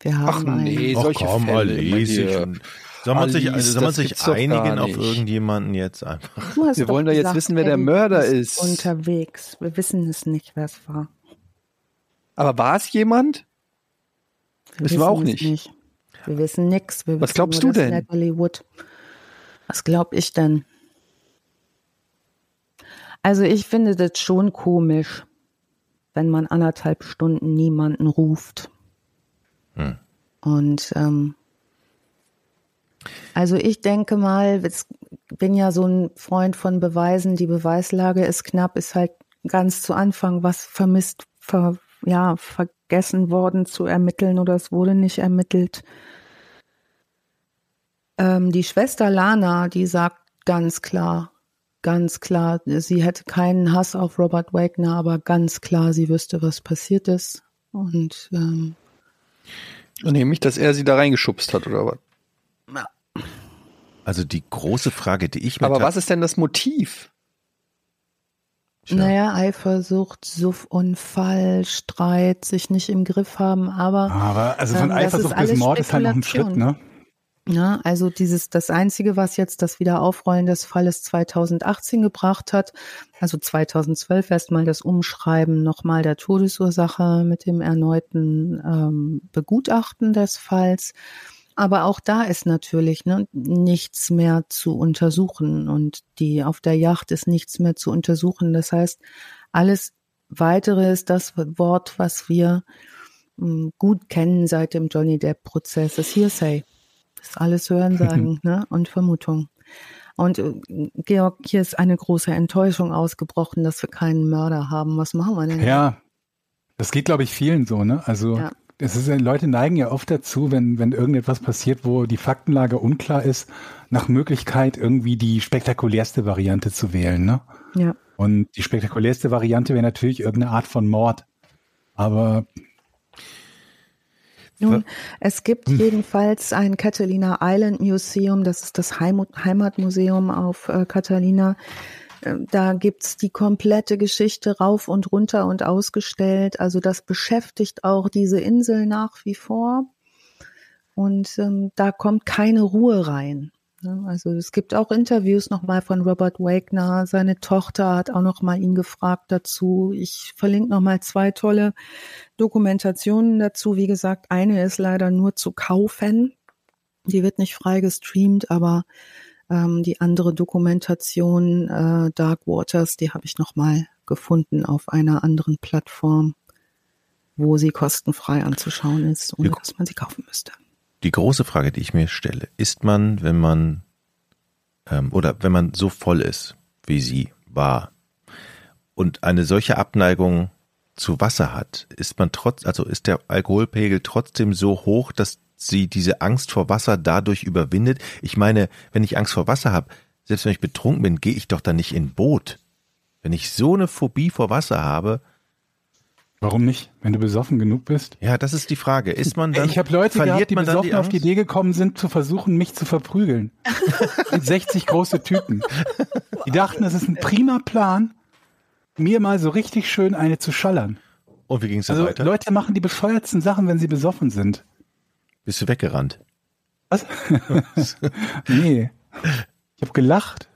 Wir haben Ach nee, Ach solche komm, Fälle lese ich Soll man sich, Alice, soll man sich einigen auf nicht. irgendjemanden jetzt einfach? Wir wollen doch jetzt wissen, wer der Mörder ist. Unterwegs. Wir wissen es nicht, wer es war. Aber war es jemand? Wir Wissen wir auch es nicht. Wir wissen nichts. Was wissen glaubst nur, du denn? Natalie Wood. Was glaub ich denn? Also ich finde das schon komisch, wenn man anderthalb Stunden niemanden ruft. Hm. Und ähm, also ich denke mal, ich bin ja so ein Freund von Beweisen. Die Beweislage ist knapp, ist halt ganz zu Anfang was vermisst, ver, ja, vergessen worden zu ermitteln oder es wurde nicht ermittelt. Ähm, die Schwester Lana, die sagt ganz klar, ganz klar, sie hätte keinen Hass auf Robert Wagner, aber ganz klar, sie wüsste, was passiert ist. Und ähm, Nämlich, dass er sie da reingeschubst hat, oder was? Also die große Frage, die ich mir Aber was ist denn das Motiv? Tja. Naja, Eifersucht, Suffunfall, Streit, sich nicht im Griff haben, aber Aber also von Ähm, Eifersucht bis Mord ist halt noch ein Schritt, ne? Ja, also dieses, das einzige, was jetzt das Wiederaufrollen des Falles 2018 gebracht hat, also 2012 erstmal das Umschreiben nochmal der Todesursache mit dem erneuten ähm, Begutachten des Falls. Aber auch da ist natürlich ne, nichts mehr zu untersuchen und die auf der Yacht ist nichts mehr zu untersuchen. Das heißt, alles weitere ist das Wort, was wir mh, gut kennen seit dem Johnny Depp-Prozess, das Hearsay. Das ist alles Hörensagen ne? und Vermutung. Und äh, Georg, hier ist eine große Enttäuschung ausgebrochen, dass wir keinen Mörder haben. Was machen wir denn? Ja, das geht, glaube ich, vielen so, ne? Also Ja. es ist, Leute neigen ja oft dazu, wenn, wenn irgendetwas passiert, wo die Faktenlage unklar ist, nach Möglichkeit irgendwie die spektakulärste Variante zu wählen, ne? ja. Und die spektakulärste Variante wäre natürlich irgendeine Art von Mord. Aber Nun, es gibt jedenfalls ein Catalina Island Museum, das ist das Heim Heimatmuseum auf äh, Catalina. Äh, Da gibt's die komplette Geschichte rauf und runter und ausgestellt. Also das beschäftigt auch diese Insel nach wie vor. Und ähm, da kommt keine Ruhe rein. Ne? Also es gibt auch Interviews nochmal von Robert Wagner. Seine Tochter hat auch nochmal ihn gefragt dazu. Ich verlinke nochmal zwei tolle Dokumentationen dazu. Wie gesagt, eine ist leider nur zu kaufen. Die wird nicht frei gestreamt, aber ähm, die andere Dokumentation, äh, Dark Waters, die habe ich nochmal gefunden auf einer anderen Plattform, wo sie kostenfrei anzuschauen ist, ohne dass man sie kaufen müsste. Die große Frage, die ich mir stelle, ist man, wenn man ähm, oder wenn man so voll ist, wie sie war, und eine solche Abneigung zu Wasser hat, ist man trotz, also ist der Alkoholpegel trotzdem so hoch, dass sie diese Angst vor Wasser dadurch überwindet? Ich meine, wenn ich Angst vor Wasser habe, selbst wenn ich betrunken bin, gehe ich doch dann nicht in Boot. Wenn ich so eine Phobie vor Wasser habe, warum nicht? Wenn du besoffen genug bist. ja, das ist die Frage. Ist man dann, ich habe Leute gehabt, die besoffen die auf die? Idee gekommen sind, zu versuchen, mich zu verprügeln. Mit 60 große Typen. Die dachten, das ist ein prima Plan, mir mal so richtig schön eine zu schallern. Und wie ging es dann Also weiter? Leute machen die bescheuertsten Sachen, wenn sie besoffen sind. Bist du weggerannt? Was? nee. Ich habe gelacht.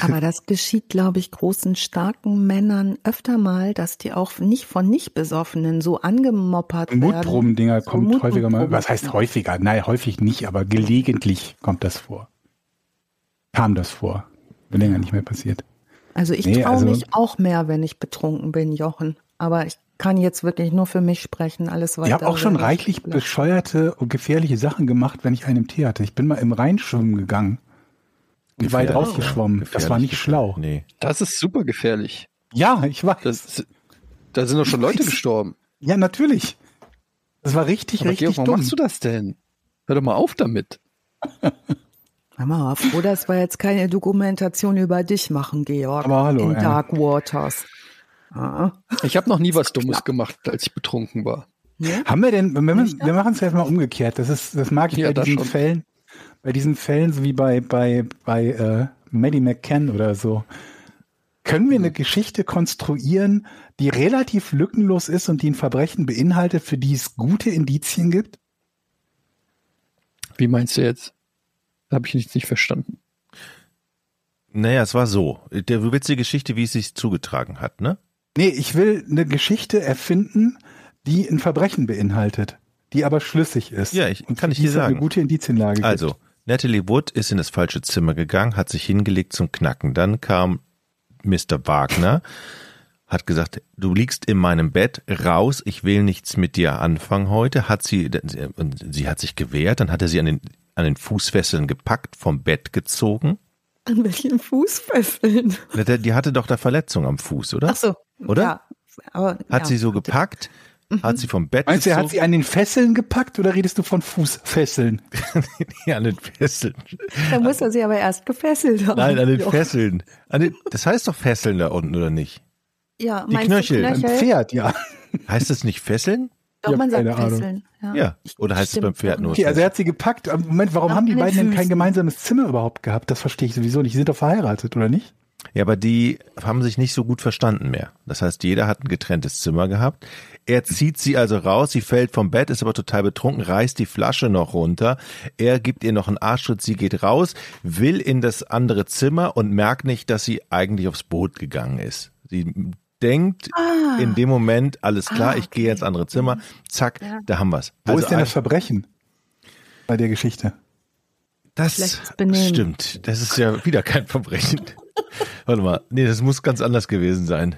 Aber das geschieht, glaube ich, großen, starken Männern öfter mal, dass die auch nicht von Nicht-Besoffenen so angemoppert werden. Mutproben-Dinger So kommt häufiger mal. Mutproben. Was heißt häufiger? Nein, häufig nicht, aber gelegentlich kommt das vor. Kam das vor. Wenn länger nicht mehr passiert. Also ich Nee, traue also- mich auch mehr, wenn ich betrunken bin, Jochen. Aber ich kann jetzt wirklich nur für mich sprechen, alles weiter. Ich habe auch schon reichlich bescheuerte und gefährliche Sachen gemacht, wenn ich einen im Tee hatte. Ich bin mal im Rhein schwimmen gegangen. Weit rausgeschwommen. ja. Das war nicht schlau. Nee. Das ist super gefährlich. Ja, ich weiß. Das, da sind doch schon Leute gestorben. ja, natürlich. Das war richtig, Aber richtig Georg, warum dumm. machst du das denn? Hör doch mal auf damit. Hör mal froh, dass wir jetzt keine Dokumentation über dich machen, Georg. Aber hallo, In ey. Dark Waters. Ah. Ich habe noch nie was Dummes gemacht, als ich betrunken war. Ne? Haben wir denn, wir, wir machen es jetzt mal umgekehrt. Das ist, das mag ich Ja, bei diesen schon. Fällen, bei diesen Fällen, so wie bei, bei, bei äh, Maddie McCann oder so. Können wir eine Geschichte konstruieren, die relativ lückenlos ist und die ein Verbrechen beinhaltet, für die es gute Indizien gibt? Wie meinst du jetzt? Habe ich nicht, nicht verstanden. Naja, es war so. Der witzige Geschichte, wie es sich zugetragen hat, ne? Nee, ich will eine Geschichte erfinden, die ein Verbrechen beinhaltet, die aber schlüssig ist. Ja, ich, Und kann ich die dir es eine sagen. gute Indizienlage gibt. Natalie Wood ist in das falsche Zimmer gegangen, hat sich hingelegt zum Knacken. Dann kam Mr. Wagner, hat gesagt, du liegst in meinem Bett, raus, ich will nichts mit dir anfangen heute. Hat sie, und sie hat sich gewehrt, dann hat er sie an den, an den Fußfesseln gepackt, vom Bett gezogen. An welchen Fußfesseln? Die hatte doch da Verletzung am Fuß, oder? Ach so. Oder? Ja, aber, Hat ja. sie so gepackt, hat sie vom Bett Meinst du, er hat sie an den Fesseln gepackt oder redest du von Fußfesseln? Nee, an den Fesseln. Da muss er sie aber erst gefesselt haben. Nein, an den Jo. Fesseln. An den, das heißt doch Fesseln da unten, oder nicht? Ja, Die meinst Knöchel. Du Ein Knöchel? Pferd, ja. Heißt das nicht Fesseln? Doch, man sagt. Fesseln. Ja. Ja. Oder heißt es Stimmt. beim Pferd nur? Okay, also er hat sie gepackt. Aber Moment, warum An haben die den beiden denn kein gemeinsames Zimmer überhaupt gehabt? Das verstehe ich sowieso nicht. Die sind doch verheiratet, oder nicht? Ja, aber die haben sich nicht so gut verstanden mehr. Das heißt, jeder hat ein getrenntes Zimmer gehabt. Er zieht sie also raus, sie fällt vom Bett, ist aber total betrunken, reißt die Flasche noch runter. Er gibt ihr noch einen Arschtritt, sie geht raus, will in das andere Zimmer und merkt nicht, dass sie eigentlich aufs Boot gegangen ist. Sie denkt in dem Moment, alles klar, Ah, ich gehe ins andere Zimmer, zack, da haben wir's. Wo Also ist denn das Verbrechen bei der Geschichte? Das stimmt. Das ist ja wieder kein Verbrechen. Warte mal. Nee, das muss ganz anders gewesen sein.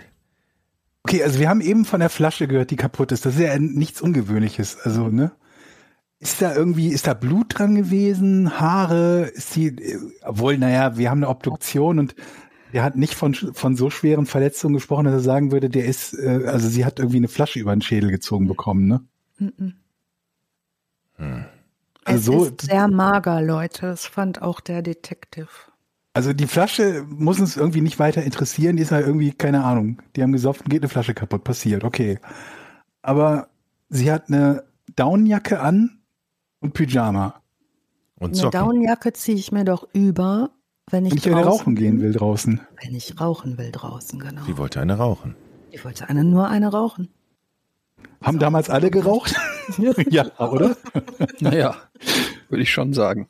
Okay, also wir haben eben von der Flasche gehört, die kaputt ist. Das ist ja nichts Ungewöhnliches. Also, ne? Ist da irgendwie, ist da Blut dran gewesen? Haare? Ist die, obwohl, naja, wir haben eine Obduktion und der hat nicht von, von so schweren Verletzungen gesprochen, dass er sagen würde, der ist, äh, also sie hat irgendwie eine Flasche über den Schädel gezogen bekommen, ne? Es Also so, ist sehr mager, Leute. Das fand auch der Detective. Also die Flasche muss uns irgendwie nicht weiter interessieren. Die ist halt irgendwie, keine Ahnung. Die haben gesoffen, geht eine Flasche kaputt, passiert, okay. Aber sie hat eine Daunenjacke an und Pyjama. Und Eine Socken. Daunenjacke ziehe ich mir doch über, wenn ich, Wenn ich eine rauchen gehen will draußen. Wenn ich rauchen will draußen, genau. Sie wollte eine rauchen. Ich wollte eine, nur eine rauchen. Haben damals alle geraucht? ja, oder? Naja, würde ich schon sagen.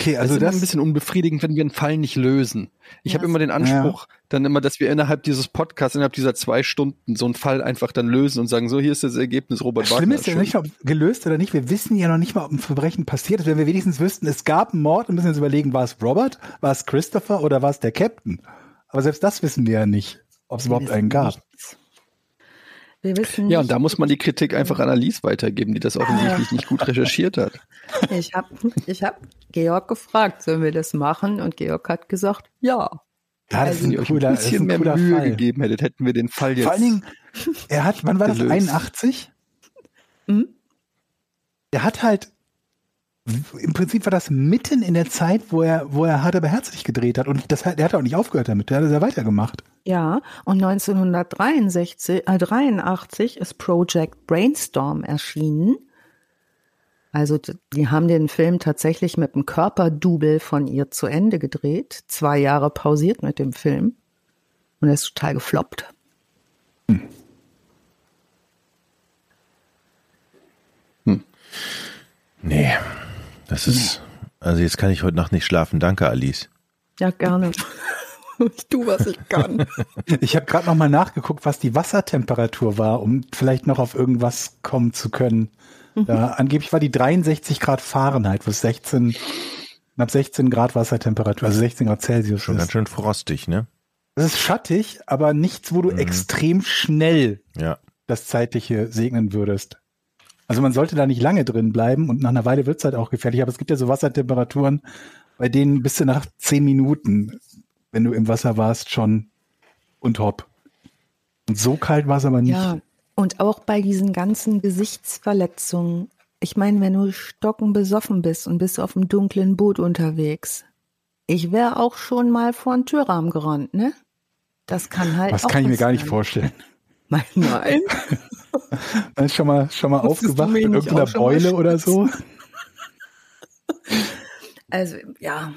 Okay, Also das ist das, ein bisschen unbefriedigend, wenn wir einen Fall nicht lösen. Ich Ja, habe immer den Anspruch, dann immer, dass wir innerhalb dieses Podcasts, innerhalb dieser zwei Stunden so einen Fall einfach dann lösen und sagen, so, hier ist das Ergebnis, Robert das Wagner. Schlimme ist ja nicht, ob gelöst oder nicht. Wir wissen ja noch nicht mal, ob ein Verbrechen passiert ist. Wenn wir wenigstens wüssten, es gab einen Mord und müssen jetzt überlegen, war es Robert, war es Christopher oder war es der Captain? Aber selbst das wissen wir ja nicht, ob es überhaupt einen gab. nichts. Wir wissen Ja, und da muss man die Kritik einfach an Alice weitergeben, die das offensichtlich nicht gut recherchiert hat. Ich habe ich hab Georg gefragt, sollen wir das machen? Und Georg hat gesagt, ja. Ja, das Also, ist Wenn ein cooler, ein bisschen ein mehr Mühe Fall. gegeben hättet, hätten wir den Fall jetzt. Vor allen Dingen, er hat, wann war das? gelöst. 81? Hm? Er hat halt, im Prinzip war das mitten in der Zeit, wo er, wo er hart aber herzlich gedreht hat. Und das, hat- der hat auch nicht aufgehört damit, der hat es ja weitergemacht. Ja, und 1963, äh, 83 ist Project Brainstorm erschienen. Also die haben den Film tatsächlich mit einem Körperdouble von ihr zu Ende gedreht, zwei Jahre pausiert mit dem Film und er ist total gefloppt. Nee, das ist, also jetzt kann ich heute Nacht nicht schlafen. Danke, Alice. Ja, gerne. ich tu, was ich kann. Ich habe gerade noch mal nachgeguckt, was die Wassertemperatur war, um vielleicht noch auf irgendwas kommen zu können. Da, angeblich war die 63 Grad Fahrenheit, was 16, knapp 16 Grad Wassertemperatur, also 16 Grad Celsius Schon ganz ist. schön frostig, ne? Das ist schattig, aber nichts, wo du extrem schnell Ja. das Zeitliche segnen würdest. Also man sollte da nicht lange drin bleiben und nach einer Weile wird es halt auch gefährlich. Aber es gibt ja so Wassertemperaturen, bei denen bist du nach zehn Minuten, wenn du im Wasser warst, schon und hopp. Und so kalt war es aber nicht. Ja, und auch bei diesen ganzen Gesichtsverletzungen. Ich meine, wenn du stocken besoffen bist und bist auf einem dunklen Boot unterwegs. Ich wäre auch schon mal vor den Türrahmen gerannt, ne? Das kann halt das kann ich mir gar nicht vorstellen. Nein, Man ist schon mal, schon mal aufgewacht mit irgendeiner Beule oder so. Also, ja.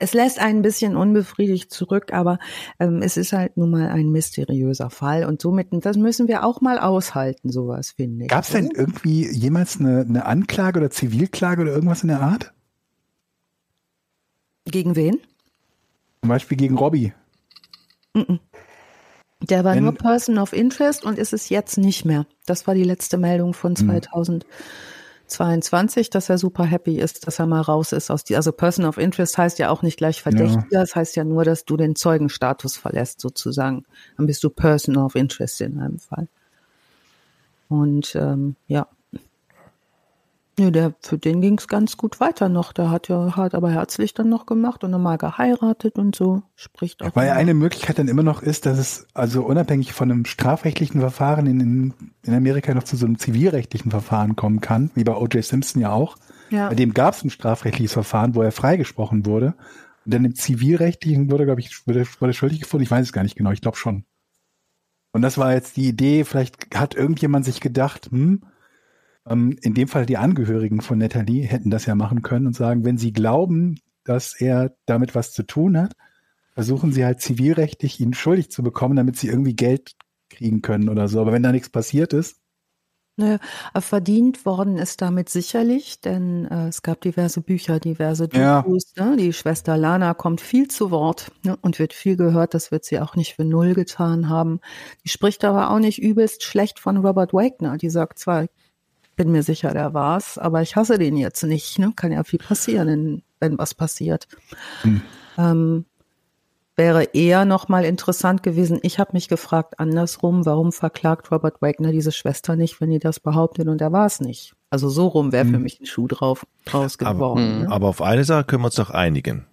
Es lässt einen ein bisschen unbefriedigt zurück, aber ähm, es ist halt nun mal ein mysteriöser Fall und somit, das müssen wir auch mal aushalten, sowas finde ich. Gab es denn irgendwie jemals eine, eine Anklage oder Zivilklage oder irgendwas in der Art? Gegen wen? Zum Beispiel gegen Robbie. Der war Wenn- nur Person of Interest und ist es jetzt nicht mehr. Das war die letzte Meldung von Hm. 2022, dass er super happy ist, dass er mal raus ist aus die, also Person of Interest heißt ja auch nicht gleich Verdächtiger, das heißt ja nur, dass du den Zeugenstatus verlässt sozusagen. Dann bist du Person of Interest in einem Fall. Und ähm, ja. Nö, der, für den ging es ganz gut weiter noch. Der hat ja hat aber herzlich dann noch gemacht und nochmal geheiratet und so. Spricht auch. Weil immer- eine Möglichkeit dann immer noch ist, dass es also unabhängig von einem strafrechtlichen Verfahren in, in, in Amerika noch zu so einem zivilrechtlichen Verfahren kommen kann, wie bei O.J. Simpson ja auch. ja. Bei dem gab es ein strafrechtliches Verfahren, wo er freigesprochen wurde. Und dann im zivilrechtlichen wurde, glaube ich, wurde, wurde schuldig gefunden. Ich weiß es gar nicht genau, ich glaube schon. Und das war jetzt die Idee, vielleicht hat irgendjemand sich gedacht, hm, ähm, in dem Fall die Angehörigen von Natalie hätten das ja machen können und sagen, wenn sie glauben, dass er damit was zu tun hat, versuchen sie halt zivilrechtlich ihn schuldig zu bekommen, damit sie irgendwie Geld kriegen können oder so. Aber wenn da nichts passiert ist, Naja, äh, verdient worden ist damit sicherlich, denn äh, es gab diverse Bücher, diverse Ja. Dokus. Ne? Die Schwester Lana kommt viel zu Wort ne? und wird viel gehört. Das wird sie auch nicht für null getan haben. Die spricht aber auch nicht übelst schlecht von Robert Wagner. Die sagt zwar, bin mir sicher, der war's, aber ich hasse den jetzt nicht. Ne? Kann ja viel passieren, wenn- wenn was passiert. Ähm, wäre eher noch mal interessant gewesen. Ich habe mich gefragt andersrum, warum verklagt Robert Wagner diese Schwester nicht, wenn die das behauptet und er war es nicht. Also so rum wäre für mich ein Schuh drauf draus geworden. ne? Aber auf eine Sache können wir uns doch einigen.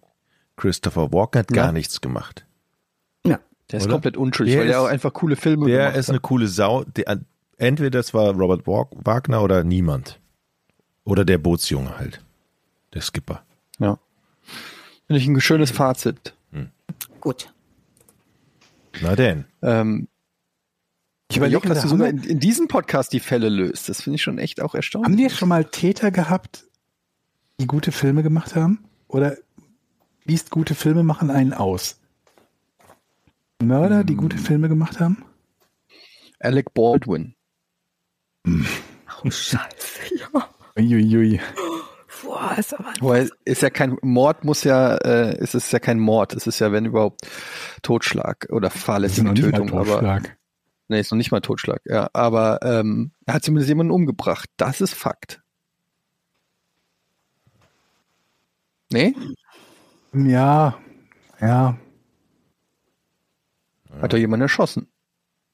Christopher Walken hat gar Ja. nichts gemacht. Ja. Der ist Oder? komplett unschuldig, Der weil er ist- auch einfach coole Filme Der gemacht ist hat. eine coole Sau. Der, entweder das war Robert Wa- Wagner oder niemand. Oder der Bootsjunge halt. Der Skipper. Ja. Finde ich ein schönes Fazit. Gut. Na denn. Ähm, ich überleg überlege, dass du sogar in, in diesem Podcast die Fälle löst. Das finde ich schon echt auch erstaunlich. haben wir schon mal Täter gehabt, die gute Filme gemacht haben? Oder liest gute Filme machen einen aus? Mörder, die gute Filme gemacht haben? Alec Baldwin. Oh, scheiße, ja. Uiuiui. Boah, ist aber Weil ist ja kein Mord, muss ja, äh, es ist ja kein Mord. Es ist ja, wenn überhaupt, Totschlag oder fahrlässige noch nicht mal Tötung. Aber Totschlag. nee, ist noch nicht mal Totschlag. Ja, aber ähm, er hat zumindest jemanden umgebracht. Das ist Fakt. Nee? Ja, ja. Hat er jemanden erschossen?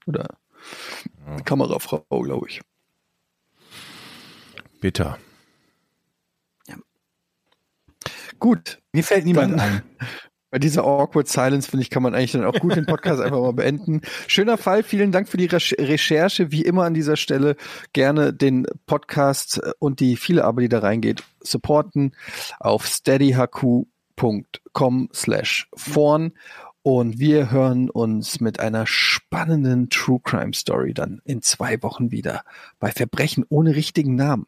Oder eine Kamerafrau, glaube ich. Bitter. Gut, Mir fällt niemand ein. Bei dieser awkward silence, finde ich, kann man eigentlich dann auch gut den Podcast einfach mal beenden. Schöner Fall. Vielen Dank für die Reche- Recherche. Wie immer an dieser Stelle gerne den Podcast und die viele Arbeit, die da reingeht, supporten auf steadyhq.com slash vorn. Und wir hören uns mit einer spannenden True Crime Story dann in zwei Wochen wieder bei Verbrechen ohne richtigen Namen.